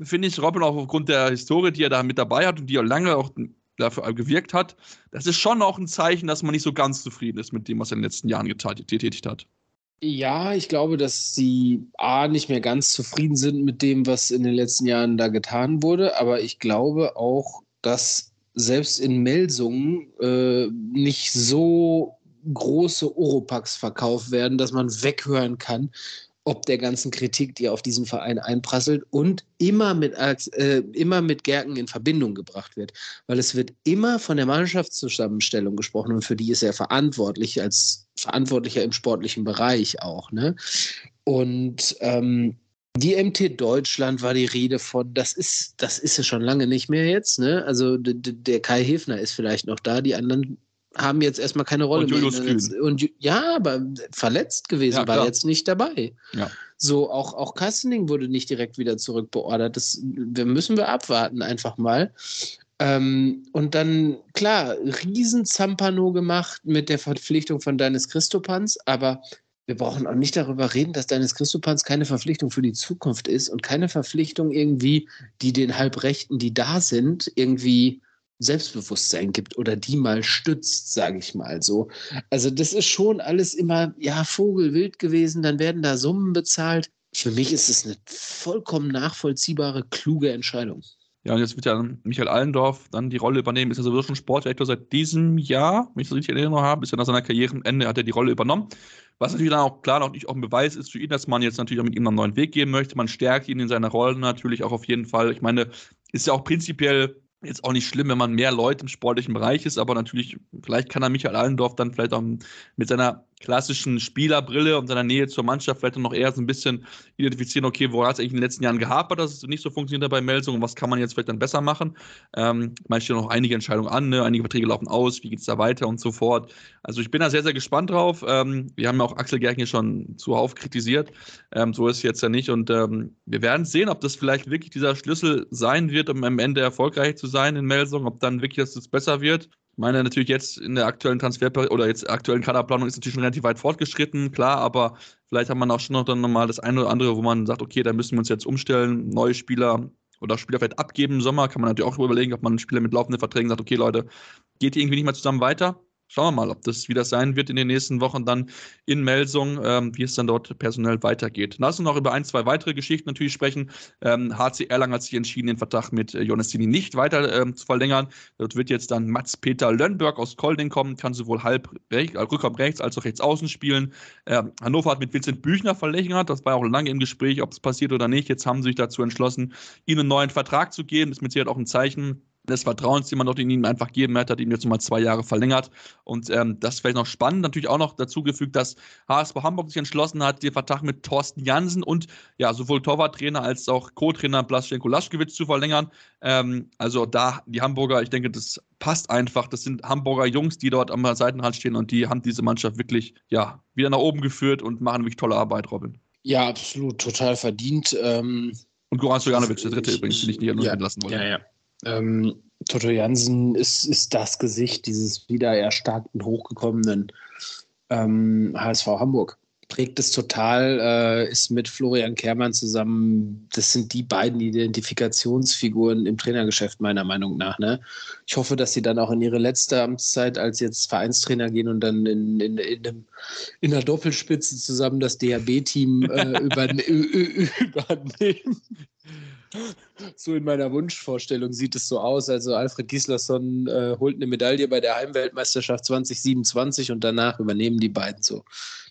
finde ich, Robin, auch aufgrund der Historie, die er da mit dabei hat und die er lange auch dafür gewirkt hat, das ist schon auch ein Zeichen, dass man nicht so ganz zufrieden ist mit dem, was er in den letzten Jahren getätigt hat. Ja, ich glaube, dass sie A nicht mehr ganz zufrieden sind mit dem, was in den letzten Jahren da getan wurde, aber ich glaube auch, dass selbst in Melsungen äh, nicht so große Oropax verkauft werden, dass man weghören kann, ob der ganzen Kritik, die auf diesen Verein einprasselt und immer mit, äh, immer mit Gerken in Verbindung gebracht wird. Weil es wird immer von der Mannschaftszusammenstellung gesprochen und für die ist er verantwortlich als Verantwortlicher im sportlichen Bereich auch. Ne? Und ähm, die MT Deutschland war die Rede von, das ist, das ist ja schon lange nicht mehr jetzt. Ne? Also der Kai Hefner ist vielleicht noch da, die anderen haben jetzt erstmal keine Rolle Und Julius mehr. Kühn. Und ja, aber verletzt gewesen, Ja, war jetzt nicht dabei. Ja. So, auch, auch Kastening wurde nicht direkt wieder zurückbeordert. Das wir müssen wir abwarten, einfach mal. Ähm, und dann, klar, riesen Zampano gemacht mit der Verpflichtung von Deines Christopans, aber wir brauchen auch nicht darüber reden, dass Deines Christopans keine Verpflichtung für die Zukunft ist und keine Verpflichtung irgendwie, die den Halbrechten, die da sind, irgendwie Selbstbewusstsein gibt oder die mal stützt, sage ich mal so. Also das ist schon alles immer, ja, Vogelwild gewesen, dann werden da Summen bezahlt. Für mich ist es eine vollkommen nachvollziehbare, kluge Entscheidung. Ja, und jetzt wird ja Michael Allendorf dann die Rolle übernehmen. Ist ja sowieso schon Sportdirektor seit diesem Jahr, wenn ich das richtig in Erinnerung habe. Ist ja nach seiner Karriereende hat er die Rolle übernommen. Was natürlich dann auch klar noch nicht auch ein Beweis ist für ihn, dass man jetzt natürlich auch mit ihm einen neuen Weg gehen möchte. Man stärkt ihn in seiner Rolle natürlich auch auf jeden Fall. Ich meine, ist ja auch prinzipiell jetzt auch nicht schlimm, wenn man mehr Leute im sportlichen Bereich ist, aber natürlich, vielleicht kann er Michael Allendorf dann vielleicht auch mit seiner klassischen Spielerbrille und seiner Nähe zur Mannschaft vielleicht noch eher so ein bisschen identifizieren, okay, wo hat es eigentlich in den letzten Jahren gehapert, dass es nicht so funktioniert hat bei Melsung und was kann man jetzt vielleicht dann besser machen. Ähm, man stehen noch einige Entscheidungen an, ne? einige Verträge laufen aus, wie geht es da weiter und so fort. Also ich bin da sehr, sehr gespannt drauf. Ähm, wir haben ja auch Axel Gerken hier schon zuhauf kritisiert. Ähm, so ist es jetzt ja nicht und ähm, wir werden sehen, ob das vielleicht wirklich dieser Schlüssel sein wird, um am Ende erfolgreich zu sein in Melsung, ob dann wirklich das besser wird. Ich meine, natürlich jetzt in der aktuellen Transferperiode oder jetzt aktuellen Kaderplanung ist natürlich schon relativ weit fortgeschritten, klar, aber vielleicht hat man auch schon noch dann nochmal das eine oder andere, wo man sagt, okay, da müssen wir uns jetzt umstellen, neue Spieler oder Spieler vielleicht abgeben im Sommer, kann man natürlich auch überlegen, ob man Spieler mit laufenden Verträgen sagt, okay, Leute, geht irgendwie nicht mehr zusammen weiter? Schauen wir mal, ob das wie das sein wird in den nächsten Wochen dann in Melsung, ähm, wie es dann dort personell weitergeht. Lass uns noch über ein, zwei weitere Geschichten natürlich sprechen. Ähm, HC Erlangen hat sich entschieden, den Vertrag mit äh, Jonestini nicht weiter ähm, zu verlängern. Dort wird jetzt dann Mats-Peter Lönnberg aus Kolding kommen, kann sowohl halb rechts, äh, Rückraum rechts als auch rechts außen spielen. Ähm, Hannover hat mit Vincent Büchner verlängert, das war auch lange im Gespräch, ob es passiert oder nicht. Jetzt haben sie sich dazu entschlossen, ihm einen neuen Vertrag zu geben. Ist mit Sicherheit auch ein Zeichen des Vertrauens, den man dort in ihm einfach geben hat, hat ihm jetzt nochmal zwei Jahre verlängert. Und ähm, das ist vielleicht noch spannend. Natürlich auch noch dazu gefügt, dass HSV Hamburg sich entschlossen hat, den Vertrag mit Thorsten Jansen und ja, sowohl Torwarttrainer als auch Co-Trainer Blaschenko Laschkewitz zu verlängern. Ähm, also da die Hamburger, ich denke, das passt einfach. Das sind Hamburger Jungs, die dort am Seitenrand stehen und die haben diese Mannschaft wirklich ja, wieder nach oben geführt und machen wirklich tolle Arbeit, Robin. Ja, absolut, total verdient. Ähm, und Goran Stojanovic, der dritte übrigens, den ich nicht ja, entlassen wollte. Ja, ja. Ähm, Toto Jansen ist, ist das Gesicht dieses wieder erstarkten, hochgekommenen ähm, HSV Hamburg. Prägt es total, äh, ist mit Florian Kehrmann zusammen, das sind die beiden Identifikationsfiguren im Trainergeschäft, meiner Meinung nach. Ne? Ich hoffe, dass sie dann auch in ihre letzte Amtszeit als jetzt Vereinstrainer gehen und dann in, in, in, einem, in der Doppelspitze zusammen das DHB-Team äh, überne übernehmen. So in meiner Wunschvorstellung sieht es so aus. Also Alfred Gislason äh, holt eine Medaille bei der Heimweltmeisterschaft 2027 und danach übernehmen die beiden so.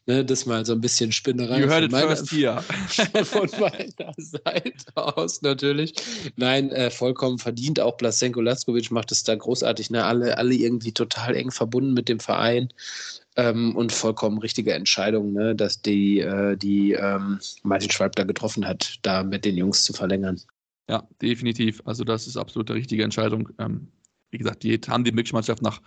Ne, das mal so ein bisschen Spinnerei. You heard von it meiner, first here. von meiner Seite aus natürlich. Nein, äh, vollkommen verdient. Auch Blasenko Laskovic macht es da großartig. Ne? Alle, alle irgendwie total eng verbunden mit dem Verein. Ähm, und vollkommen richtige Entscheidung, ne? dass die, äh, die ähm, Martin Schwalb da getroffen hat, da mit den Jungs zu verlängern. Ja, definitiv. Also das ist absolut eine richtige Entscheidung. Ähm, wie gesagt, die haben die Mixmannschaft nach,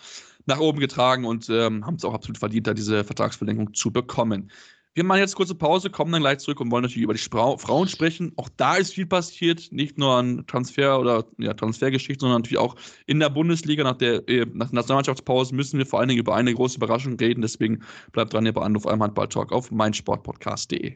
nach oben getragen und ähm, haben es auch absolut verdient, da diese Vertragsverlängerung zu bekommen. Wir machen jetzt kurze Pause, kommen dann gleich zurück und wollen natürlich über die Spra Frauen sprechen. Auch da ist viel passiert, nicht nur an Transfer oder ja, Transfergeschichte, sondern natürlich auch in der Bundesliga. Nach der, äh, nach der Nationalmannschaftspause müssen wir vor allen Dingen über eine große Überraschung reden. Deswegen bleibt dran hier bei Anruf einmal Handball-Talk auf meinsportpodcast.de.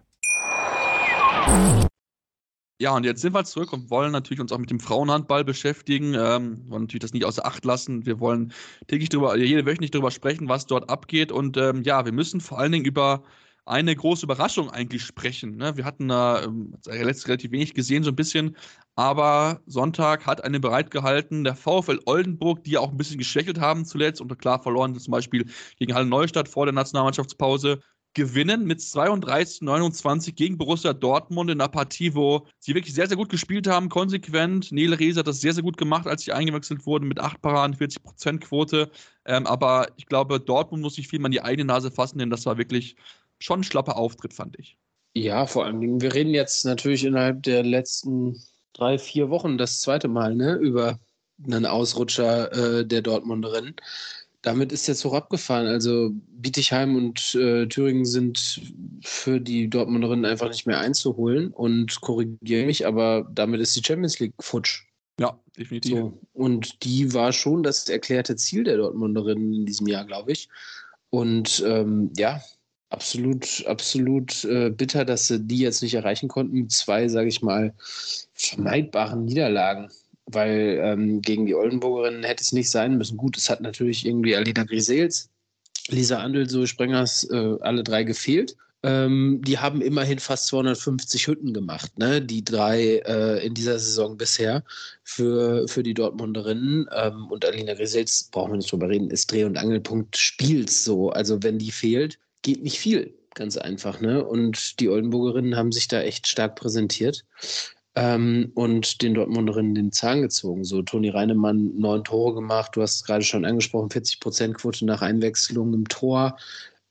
Ja, und jetzt sind wir zurück und wollen natürlich uns auch mit dem Frauenhandball beschäftigen. Ähm, wollen natürlich das nicht außer Acht lassen. Wir wollen täglich drüber, jede wöchentlich darüber sprechen, was dort abgeht. Und ähm, ja, wir müssen vor allen Dingen über eine große Überraschung eigentlich sprechen. Ne? Wir hatten da ähm, relativ wenig gesehen, so ein bisschen. Aber Sonntag hat eine bereitgehalten. Der VfL Oldenburg, die ja auch ein bisschen geschwächelt haben zuletzt und klar verloren, zum Beispiel gegen Halle Neustadt vor der Nationalmannschaftspause gewinnen mit 32, 29 gegen Borussia Dortmund in einer Partie, wo sie wirklich sehr, sehr gut gespielt haben, konsequent. Nele Reese hat das sehr, sehr gut gemacht, als sie eingewechselt wurden mit 8 Paraden, 40 Prozent Quote. Ähm, aber ich glaube, Dortmund muss sich viel mal in die eigene Nase fassen, denn das war wirklich schon ein schlapper Auftritt, fand ich. Ja, vor allen Dingen, wir reden jetzt natürlich innerhalb der letzten drei, vier Wochen das zweite Mal ne, über einen Ausrutscher äh, der Dortmunderin damit ist der Zug abgefahren. Also Bietigheim und äh, Thüringen sind für die Dortmunderinnen einfach nicht mehr einzuholen und korrigiere mich, aber damit ist die Champions League futsch. Ja, definitiv. So. Und die war schon das erklärte Ziel der Dortmunderinnen in diesem Jahr, glaube ich. Und ähm, ja, absolut, absolut äh, bitter, dass sie die jetzt nicht erreichen konnten. Zwei, sage ich mal, vermeidbaren Niederlagen weil ähm, gegen die Oldenburgerinnen hätte es nicht sein müssen. Gut, es hat natürlich irgendwie Alina Grisels, Lisa Andel, so Sprengers, äh, alle drei gefehlt. Ähm, die haben immerhin fast 250 Hütten gemacht, ne? die drei äh, in dieser Saison bisher für, für die Dortmunderinnen. Ähm, und Alina Grisels, brauchen wir nicht drüber reden, ist Dreh- und Angelpunkt Spiels so. Also wenn die fehlt, geht nicht viel, ganz einfach. Ne? Und die Oldenburgerinnen haben sich da echt stark präsentiert ähm, und den Dortmunderinnen den Zahn gezogen. So, Toni Reinemann neun Tore gemacht, du hast es gerade schon angesprochen, 40 Prozent Quote nach Einwechslung im Tor.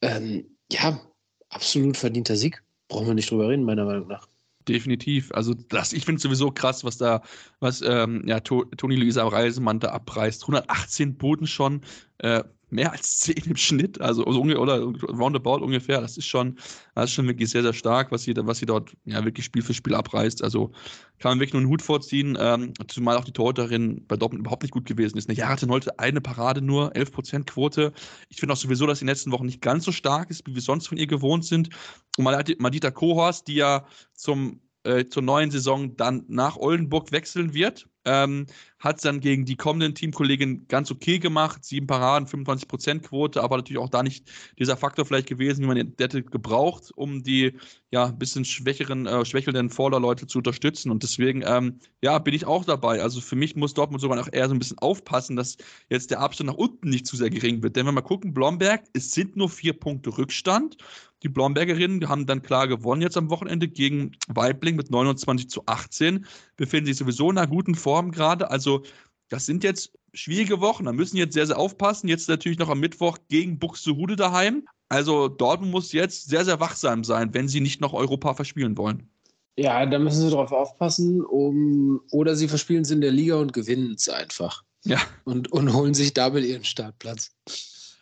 Ähm, ja, absolut verdienter Sieg. Brauchen wir nicht drüber reden, meiner Meinung nach. Definitiv. Also das, ich finde es sowieso krass, was da, was ähm, ja, to Toni Luisa Reisemann da abreißt. 118 Boden schon. Äh, mehr als 10 im Schnitt, also, also oder roundabout ungefähr. Das ist schon, das ist schon wirklich sehr, sehr stark, was sie, was sie dort ja wirklich Spiel für Spiel abreißt. Also kann man wirklich nur einen Hut vorziehen, ähm, zumal auch die Torhüterin bei Dortmund überhaupt nicht gut gewesen ist. Ja, hatte heute eine Parade nur, 11% Quote. Ich finde auch sowieso, dass sie in den letzten Wochen nicht ganz so stark ist, wie wir sonst von ihr gewohnt sind. Und Madita Kohorst, die ja zum äh, zur neuen Saison dann nach Oldenburg wechseln wird. Ähm, hat es dann gegen die kommenden Teamkollegen ganz okay gemacht. Sieben Paraden, 25% Quote, aber natürlich auch da nicht dieser Faktor vielleicht gewesen, wie man hätte gebraucht, um die ja ein bisschen schwächeren, äh, schwächelnden Vorderleute zu unterstützen. Und deswegen, ähm, ja, bin ich auch dabei. Also für mich muss Dortmund sogar noch eher so ein bisschen aufpassen, dass jetzt der Abstand nach unten nicht zu sehr gering wird. Denn wenn wir mal gucken, Blomberg, es sind nur vier Punkte Rückstand. Die Blombergerinnen haben dann klar gewonnen jetzt am Wochenende gegen Weibling mit 29 zu 18, befinden sich sowieso in einer guten Form gerade. Also das sind jetzt schwierige Wochen. Da müssen jetzt sehr, sehr aufpassen. Jetzt natürlich noch am Mittwoch gegen Buxtehude daheim. Also Dortmund muss jetzt sehr, sehr wachsam sein, wenn sie nicht noch Europa verspielen wollen. Ja, da müssen sie drauf aufpassen. Um, oder sie verspielen es in der Liga und gewinnen es einfach. Ja. Und, und holen sich damit ihren Startplatz.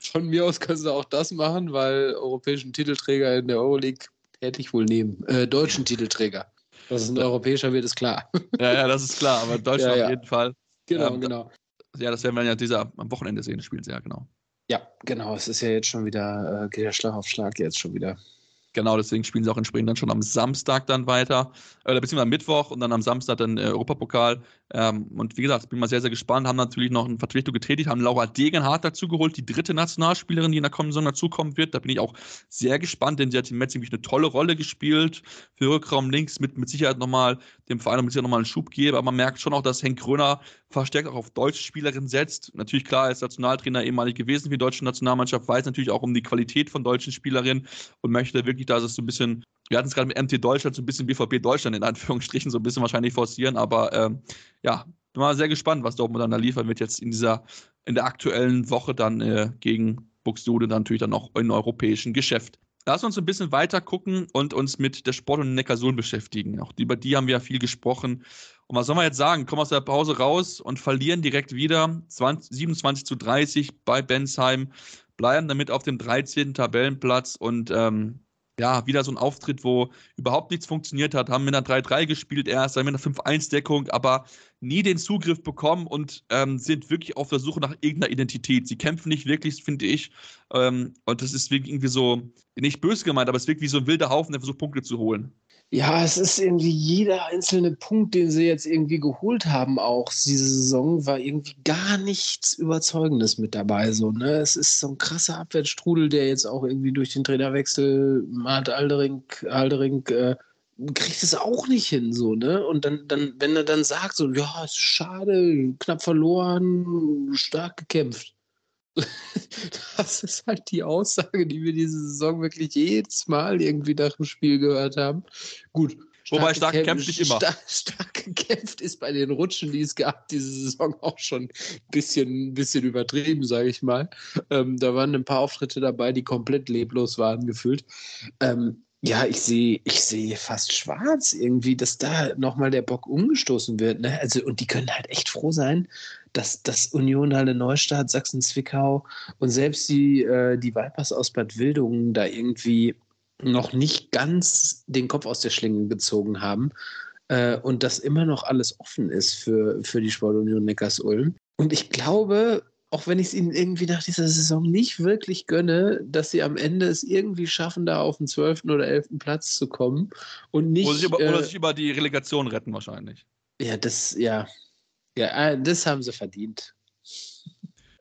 Von mir aus können sie auch das machen, weil europäischen Titelträger in der Euroleague hätte ich wohl nehmen. Äh, deutschen Titelträger. Dass es ein europäischer wird, ist klar. Ja, ja, das ist klar, aber Deutschland Ja, ja. auf jeden Fall. Genau, Ähm, genau. Ja, das werden wir ja dieser am Wochenende sehen, das Spiel sehr, genau. Ja, genau. Es ist ja jetzt schon wieder, äh, geht ja Schlag auf Schlag jetzt schon wieder. Genau, deswegen spielen sie auch entsprechend dann schon am Samstag dann weiter, äh, beziehungsweise am Mittwoch und dann am Samstag dann äh, Europapokal. Ähm, und wie gesagt, bin mal sehr, sehr gespannt. Haben natürlich noch eine Vertretung getätigt, haben Laura Degenhardt dazu geholt, die dritte Nationalspielerin, die in der kommenden Saison dazukommen wird. Da bin ich auch sehr gespannt, denn sie hat im Match nämlich eine tolle Rolle gespielt für Rückraum links, mit, mit Sicherheit nochmal dem Verein mit Sicherheit nochmal einen Schub geben. Aber man merkt schon auch, dass Henk Gröner verstärkt auch auf deutsche Spielerinnen setzt. Natürlich klar, er ist Nationaltrainer ehemalig gewesen für die deutsche Nationalmannschaft, weiß natürlich auch um die Qualität von deutschen Spielerinnen und möchte wirklich, dass es so ein bisschen, wir hatten es gerade mit MT Deutschland, so ein bisschen BVB Deutschland in Anführungsstrichen, so ein bisschen wahrscheinlich forcieren, aber ähm, ja, bin mal sehr gespannt, was Dortmund dann da liefern wird jetzt in dieser, in der aktuellen Woche dann äh, gegen Buxtehude dann natürlich dann auch im europäischen Geschäft. Lass uns ein bisschen weiter gucken und uns mit der Sport- und Neckarsulm beschäftigen. Auch über die haben wir ja viel gesprochen. Und was soll man jetzt sagen? Kommen aus der Pause raus und verlieren direkt wieder 20, 27 zu 30 bei Bensheim, bleiben damit auf dem 13. Tabellenplatz und ähm, ja, wieder so ein Auftritt, wo überhaupt nichts funktioniert hat, haben mit einer 3-3 gespielt erst, dann mit einer 5-1-Deckung, aber nie den Zugriff bekommen und ähm, sind wirklich auf der Suche nach irgendeiner Identität. Sie kämpfen nicht wirklich, finde ich. Ähm, und das ist wirklich irgendwie so, nicht böse gemeint, aber es wirkt wie so ein wilder Haufen, der versucht, Punkte zu holen. Ja, es ist irgendwie jeder einzelne Punkt, den sie jetzt irgendwie geholt haben, auch diese Saison, war irgendwie gar nichts Überzeugendes mit dabei. So, ne? Es ist so ein krasser Abwärtsstrudel, der jetzt auch irgendwie durch den Trainerwechsel, Mart Aldering, Aldering äh, kriegt es auch nicht hin, so, ne? Und dann, dann, wenn er dann sagt, so, ja, ist schade, knapp verloren, stark gekämpft. Das ist halt die Aussage, die wir diese Saison wirklich jedes Mal irgendwie nach dem Spiel gehört haben. Gut. Wobei stark gekämpft nicht immer. Stark, stark gekämpft ist bei den Rutschen, die es gab, diese Saison auch schon ein bisschen, ein bisschen übertrieben, sage ich mal. Ähm, da waren ein paar Auftritte dabei, die komplett leblos waren, gefühlt. Ähm, ja, ich sehe ich sehe fast schwarz irgendwie, dass da nochmal der Bock umgestoßen wird. Ne? Also, und die können halt echt froh sein, dass, dass Union Halle Neustadt, Sachsen-Zwickau und selbst die, äh, die Vipers aus Bad Wildungen da irgendwie noch nicht ganz den Kopf aus der Schlinge gezogen haben äh, und dass immer noch alles offen ist für, für die Sportunion Neckars-Ulm. Und ich glaube, auch wenn ich es ihnen irgendwie nach dieser Saison nicht wirklich gönne, dass sie am Ende es irgendwie schaffen, da auf den 12. oder 11. Platz zu kommen und nicht. Oder sich, über, äh, oder sich über die Relegation retten wahrscheinlich. ja, das, ja. Ja, äh, das haben sie verdient.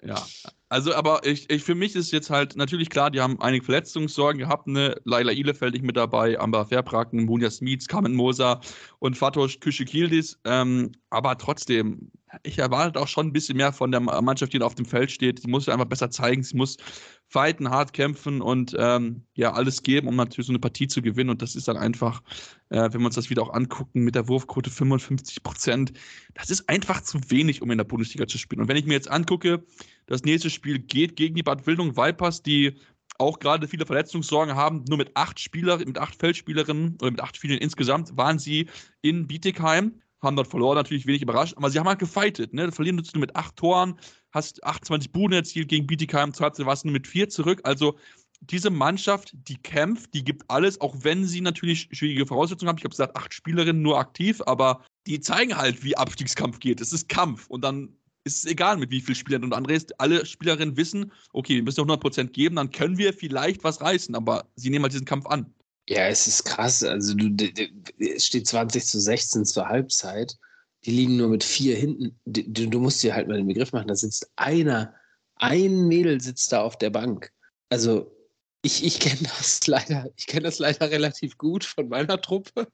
Ja, also aber ich, ich für mich ist jetzt halt natürlich klar, die haben einige Verletzungssorgen gehabt, ne? Laila Ihlefeld nicht mit dabei, Amber Verbracken, Munja Smits, Carmen Moser und Fatos Küschikildis, ähm, aber trotzdem, ich erwarte auch schon ein bisschen mehr von der Mannschaft, die auf dem Feld steht. Sie muss einfach besser zeigen, sie muss fighten, hart kämpfen und ähm, ja, alles geben, um natürlich so eine Partie zu gewinnen. Und das ist dann einfach, äh, wenn wir uns das wieder auch angucken, mit der Wurfquote 55 Prozent, das ist einfach zu wenig, um in der Bundesliga zu spielen. Und wenn ich mir jetzt angucke, das nächste Spiel geht gegen die Bad Wildung Vipers, die auch gerade viele Verletzungssorgen haben. Nur mit acht Spieler, mit acht Feldspielerinnen oder mit acht Spielern insgesamt waren sie in Bietigheim haben dort verloren, natürlich wenig überrascht, aber sie haben halt gefightet, ne? Verlieren du mit acht Toren, hast 28 Buden erzielt gegen zur Halbzeit warst du mit vier zurück. Also diese Mannschaft, die kämpft, die gibt alles, auch wenn sie natürlich schwierige Voraussetzungen haben. Ich habe gesagt, acht Spielerinnen nur aktiv, aber die zeigen halt, wie Abstiegskampf geht. Es ist Kampf und dann ist es egal, mit wie vielen Spielern und Andres, alle Spielerinnen wissen, okay, wir müssen 100% geben, dann können wir vielleicht was reißen, aber sie nehmen halt diesen Kampf an. Ja, es ist krass. Also du, es steht 20 zu 16 zur Halbzeit. Die liegen nur mit vier hinten. Du, du musst dir halt mal den Begriff machen, da sitzt einer, ein Mädel sitzt da auf der Bank. Also ich, ich kenne das leider, ich kenne das leider relativ gut von meiner Truppe,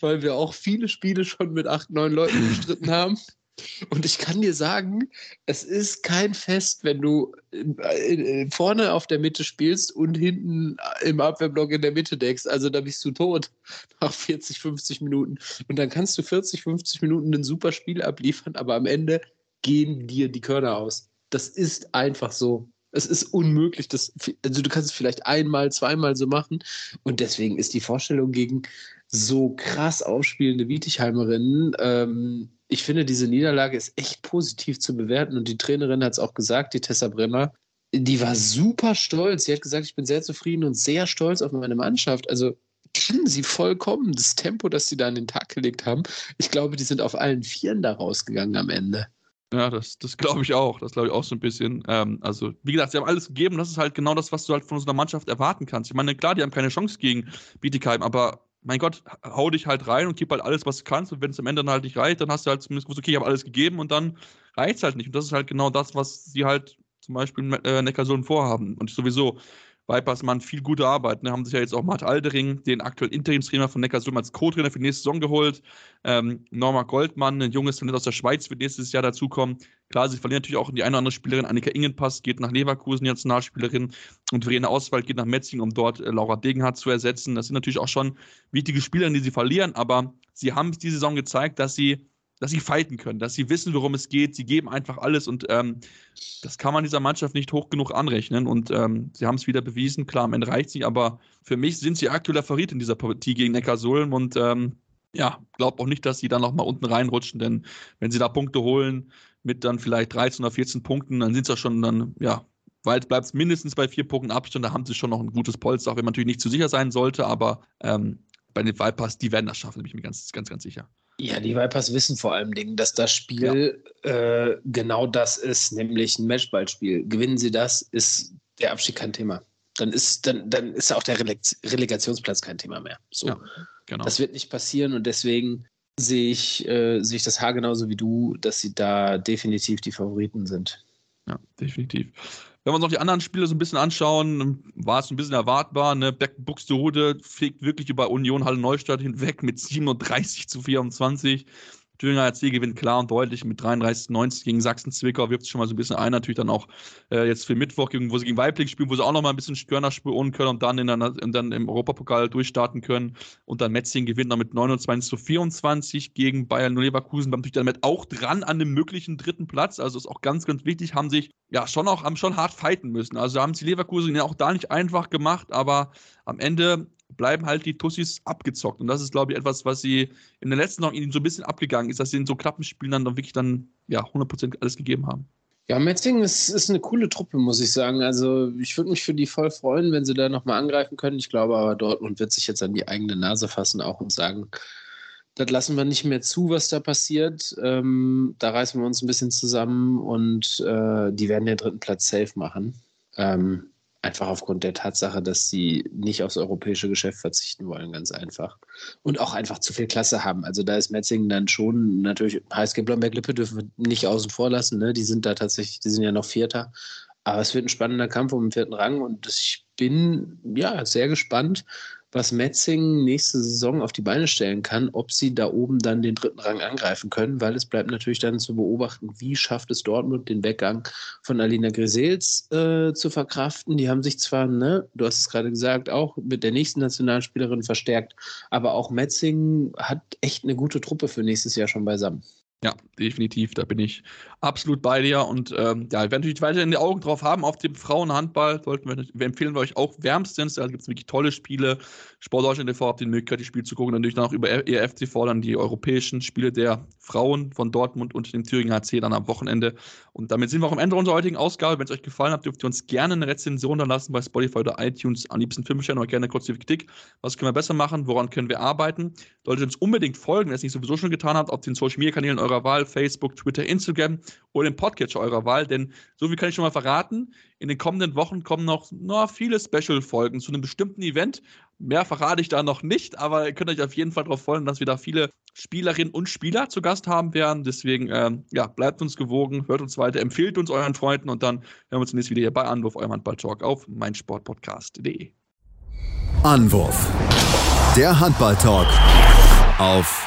weil wir auch viele Spiele schon mit acht, neun Leuten bestritten haben. Und ich kann dir sagen, es ist kein Fest, wenn du äh, äh, vorne auf der Mitte spielst und hinten im Abwehrblock in der Mitte deckst. Also da bist du tot nach 40, 50 Minuten. Und dann kannst du 40, 50 Minuten ein super Spiel abliefern, aber am Ende gehen dir die Körner aus. Das ist einfach so. Es ist unmöglich. Das, also du kannst es vielleicht einmal, zweimal so machen. Und deswegen ist die Vorstellung gegen so krass aufspielende Wietighheimerinnen, ähm, ich finde, diese Niederlage ist echt positiv zu bewerten. Und die Trainerin hat es auch gesagt, die Tessa Brenner, die war super stolz. Sie hat gesagt, ich bin sehr zufrieden und sehr stolz auf meine Mannschaft. Also kennen sie vollkommen. Das Tempo, das sie da an den Tag gelegt haben. Ich glaube, die sind auf allen Vieren da rausgegangen am Ende. Ja, das, das glaube ich auch. Das glaube ich auch so ein bisschen. Ähm, also, wie gesagt, sie haben alles gegeben. Das ist halt genau das, was du halt von so einer Mannschaft erwarten kannst. Ich meine, klar, die haben keine Chance gegen Bietigheim, aber mein Gott, hau dich halt rein und gib halt alles, was du kannst. Und wenn es am Ende dann halt nicht reicht, dann hast du halt zumindest gewusst, okay, ich habe alles gegeben und dann reicht es halt nicht. Und das ist halt genau das, was sie halt zum Beispiel äh, Neckarsulm vorhaben. Und sowieso, Vipers viel gute Arbeit. Ne? Haben sich ja jetzt auch Matt Aldering, den aktuellen Interimstrainer von Neckarsulm, als Co-Trainer für die nächste Saison geholt. Ähm, Norma Goldmann, ein junges Talent aus der Schweiz, wird nächstes Jahr dazukommen. Klar, sie verlieren natürlich auch die eine oder andere Spielerin. Annika Ingenpass geht nach Leverkusen, die Nationalspielerin. Und Verena Auswald geht nach Metzing, um dort äh, Laura Degenhardt zu ersetzen. Das sind natürlich auch schon wichtige Spielerinnen, die sie verlieren. Aber sie haben es diese Saison gezeigt, dass sie dass sie fighten können, dass sie wissen, worum es geht. Sie geben einfach alles und ähm, das kann man dieser Mannschaft nicht hoch genug anrechnen. Und ähm, sie haben es wieder bewiesen. Klar, am Ende reicht sie, aber für mich sind sie aktueller Favorit in dieser Partie gegen Neckarsulm und ähm, ja, glaube auch nicht, dass sie dann nochmal unten reinrutschen, denn wenn sie da Punkte holen mit dann vielleicht 13 oder 14 Punkten, dann sind es ja schon dann, ja, weit bleibt es mindestens bei vier Punkten Abstand, da haben sie schon noch ein gutes Polster, auch wenn man natürlich nicht zu sicher sein sollte, aber ähm, bei den Vipers, die werden das schaffen, bin ich mir ganz, ganz, ganz sicher. Ja, die Vipers wissen vor allem Dingen, dass das Spiel ja. äh, genau das ist, nämlich ein Matchballspiel. Gewinnen sie das, ist der Abstieg kein Thema. Dann ist, dann, dann ist auch der Releg Relegationsplatz kein Thema mehr. So. Ja, genau. Das wird nicht passieren und deswegen sehe ich, äh, sehe ich das Haar genauso wie du, dass sie da definitiv die Favoriten sind. Ja, definitiv. Wenn wir uns noch die anderen Spiele so ein bisschen anschauen, war es ein bisschen erwartbar. Ne? Buxtehude fliegt wirklich über Union Halle Neustadt hinweg mit 37 zu 24. Thüringer HC gewinnt klar und deutlich mit 33-90 gegen Sachsen-Zwickau, wirft sich schon mal so ein bisschen ein, natürlich dann auch äh, jetzt für Mittwoch, wo sie gegen Weibling spielen, wo sie auch noch mal ein bisschen Störner spüren können und dann, in der, und dann im Europapokal durchstarten können. Und dann Metzing gewinnt noch mit 29 zu 24 gegen Bayern Leverkusen, war natürlich damit auch dran an dem möglichen dritten Platz. Also ist auch ganz, ganz wichtig, haben sich ja schon auch, haben schon hart fighten müssen. Also haben sie Leverkusen ja auch da nicht einfach gemacht, aber am Ende bleiben halt die Tussis abgezockt. Und das ist, glaube ich, etwas, was sie in der letzten Saison ihnen so ein bisschen abgegangen ist, dass sie in so knappen Spielen dann, wirklich dann ja 100% alles gegeben haben. Ja, Metzing ist, ist eine coole Truppe, muss ich sagen. Also ich würde mich für die voll freuen, wenn sie da nochmal angreifen können. Ich glaube aber, Dortmund wird sich jetzt an die eigene Nase fassen auch und sagen, das lassen wir nicht mehr zu, was da passiert. Ähm, da reißen wir uns ein bisschen zusammen und äh, die werden den dritten Platz safe machen. Ähm, Einfach aufgrund der Tatsache, dass sie nicht aufs europäische Geschäft verzichten wollen, ganz einfach. Und auch einfach zu viel Klasse haben. Also da ist Metzingen dann schon natürlich, HSG Blomberg-Lippe dürfen wir nicht außen vor lassen. Ne? Die sind da tatsächlich, die sind ja noch Vierter. Aber es wird ein spannender Kampf um den vierten Rang und ich bin ja sehr gespannt, was Metzing nächste Saison auf die Beine stellen kann, ob sie da oben dann den dritten Rang angreifen können, weil es bleibt natürlich dann zu beobachten, wie schafft es Dortmund den Weggang von Alina Grisels äh, zu verkraften. Die haben sich zwar, ne, du hast es gerade gesagt, auch mit der nächsten Nationalspielerin verstärkt, aber auch Metzing hat echt eine gute Truppe für nächstes Jahr schon beisammen. Ja, definitiv. Da bin ich absolut bei dir. Und ähm, ja, wir werden natürlich weiterhin die Augen drauf haben auf dem Frauenhandball. Sollten wir, wir empfehlen wir euch auch wärmstens. Da gibt es wirklich tolle Spiele. Sport Deutschland TV habt die Möglichkeit, die Spiele zu gucken. Natürlich dann auch über EFTV dann die europäischen Spiele der Frauen von Dortmund und dem Thüringen HC dann am Wochenende. Und damit sind wir auch am Ende unserer heutigen Ausgabe. Wenn es euch gefallen hat, dürft ihr uns gerne eine Rezension dann lassen bei Spotify oder iTunes. Am liebsten 5 Sterne oder gerne kurz die Kritik. Was können wir besser machen? Woran können wir arbeiten? Solltet ihr uns unbedingt folgen, ihr es nicht sowieso schon getan habt, auf den Social Media Kanälen eurer Wahl, Facebook, Twitter, Instagram oder im Podcatcher eurer Wahl. Denn so viel kann ich schon mal verraten. In den kommenden Wochen kommen noch na, viele Special-Folgen zu einem bestimmten Event. Mehr verrate ich da noch nicht, aber ihr könnt euch auf jeden Fall darauf freuen, dass wir da viele Spielerinnen und Spieler zu Gast haben werden. Deswegen, ähm, ja, bleibt uns gewogen, hört uns weiter, empfiehlt uns euren Freunden und dann hören wir uns nächstes wieder hier bei Anwurf, eurem Handball-Talk auf meinsportpodcast.de. Anwurf. Der Handball-Talk auf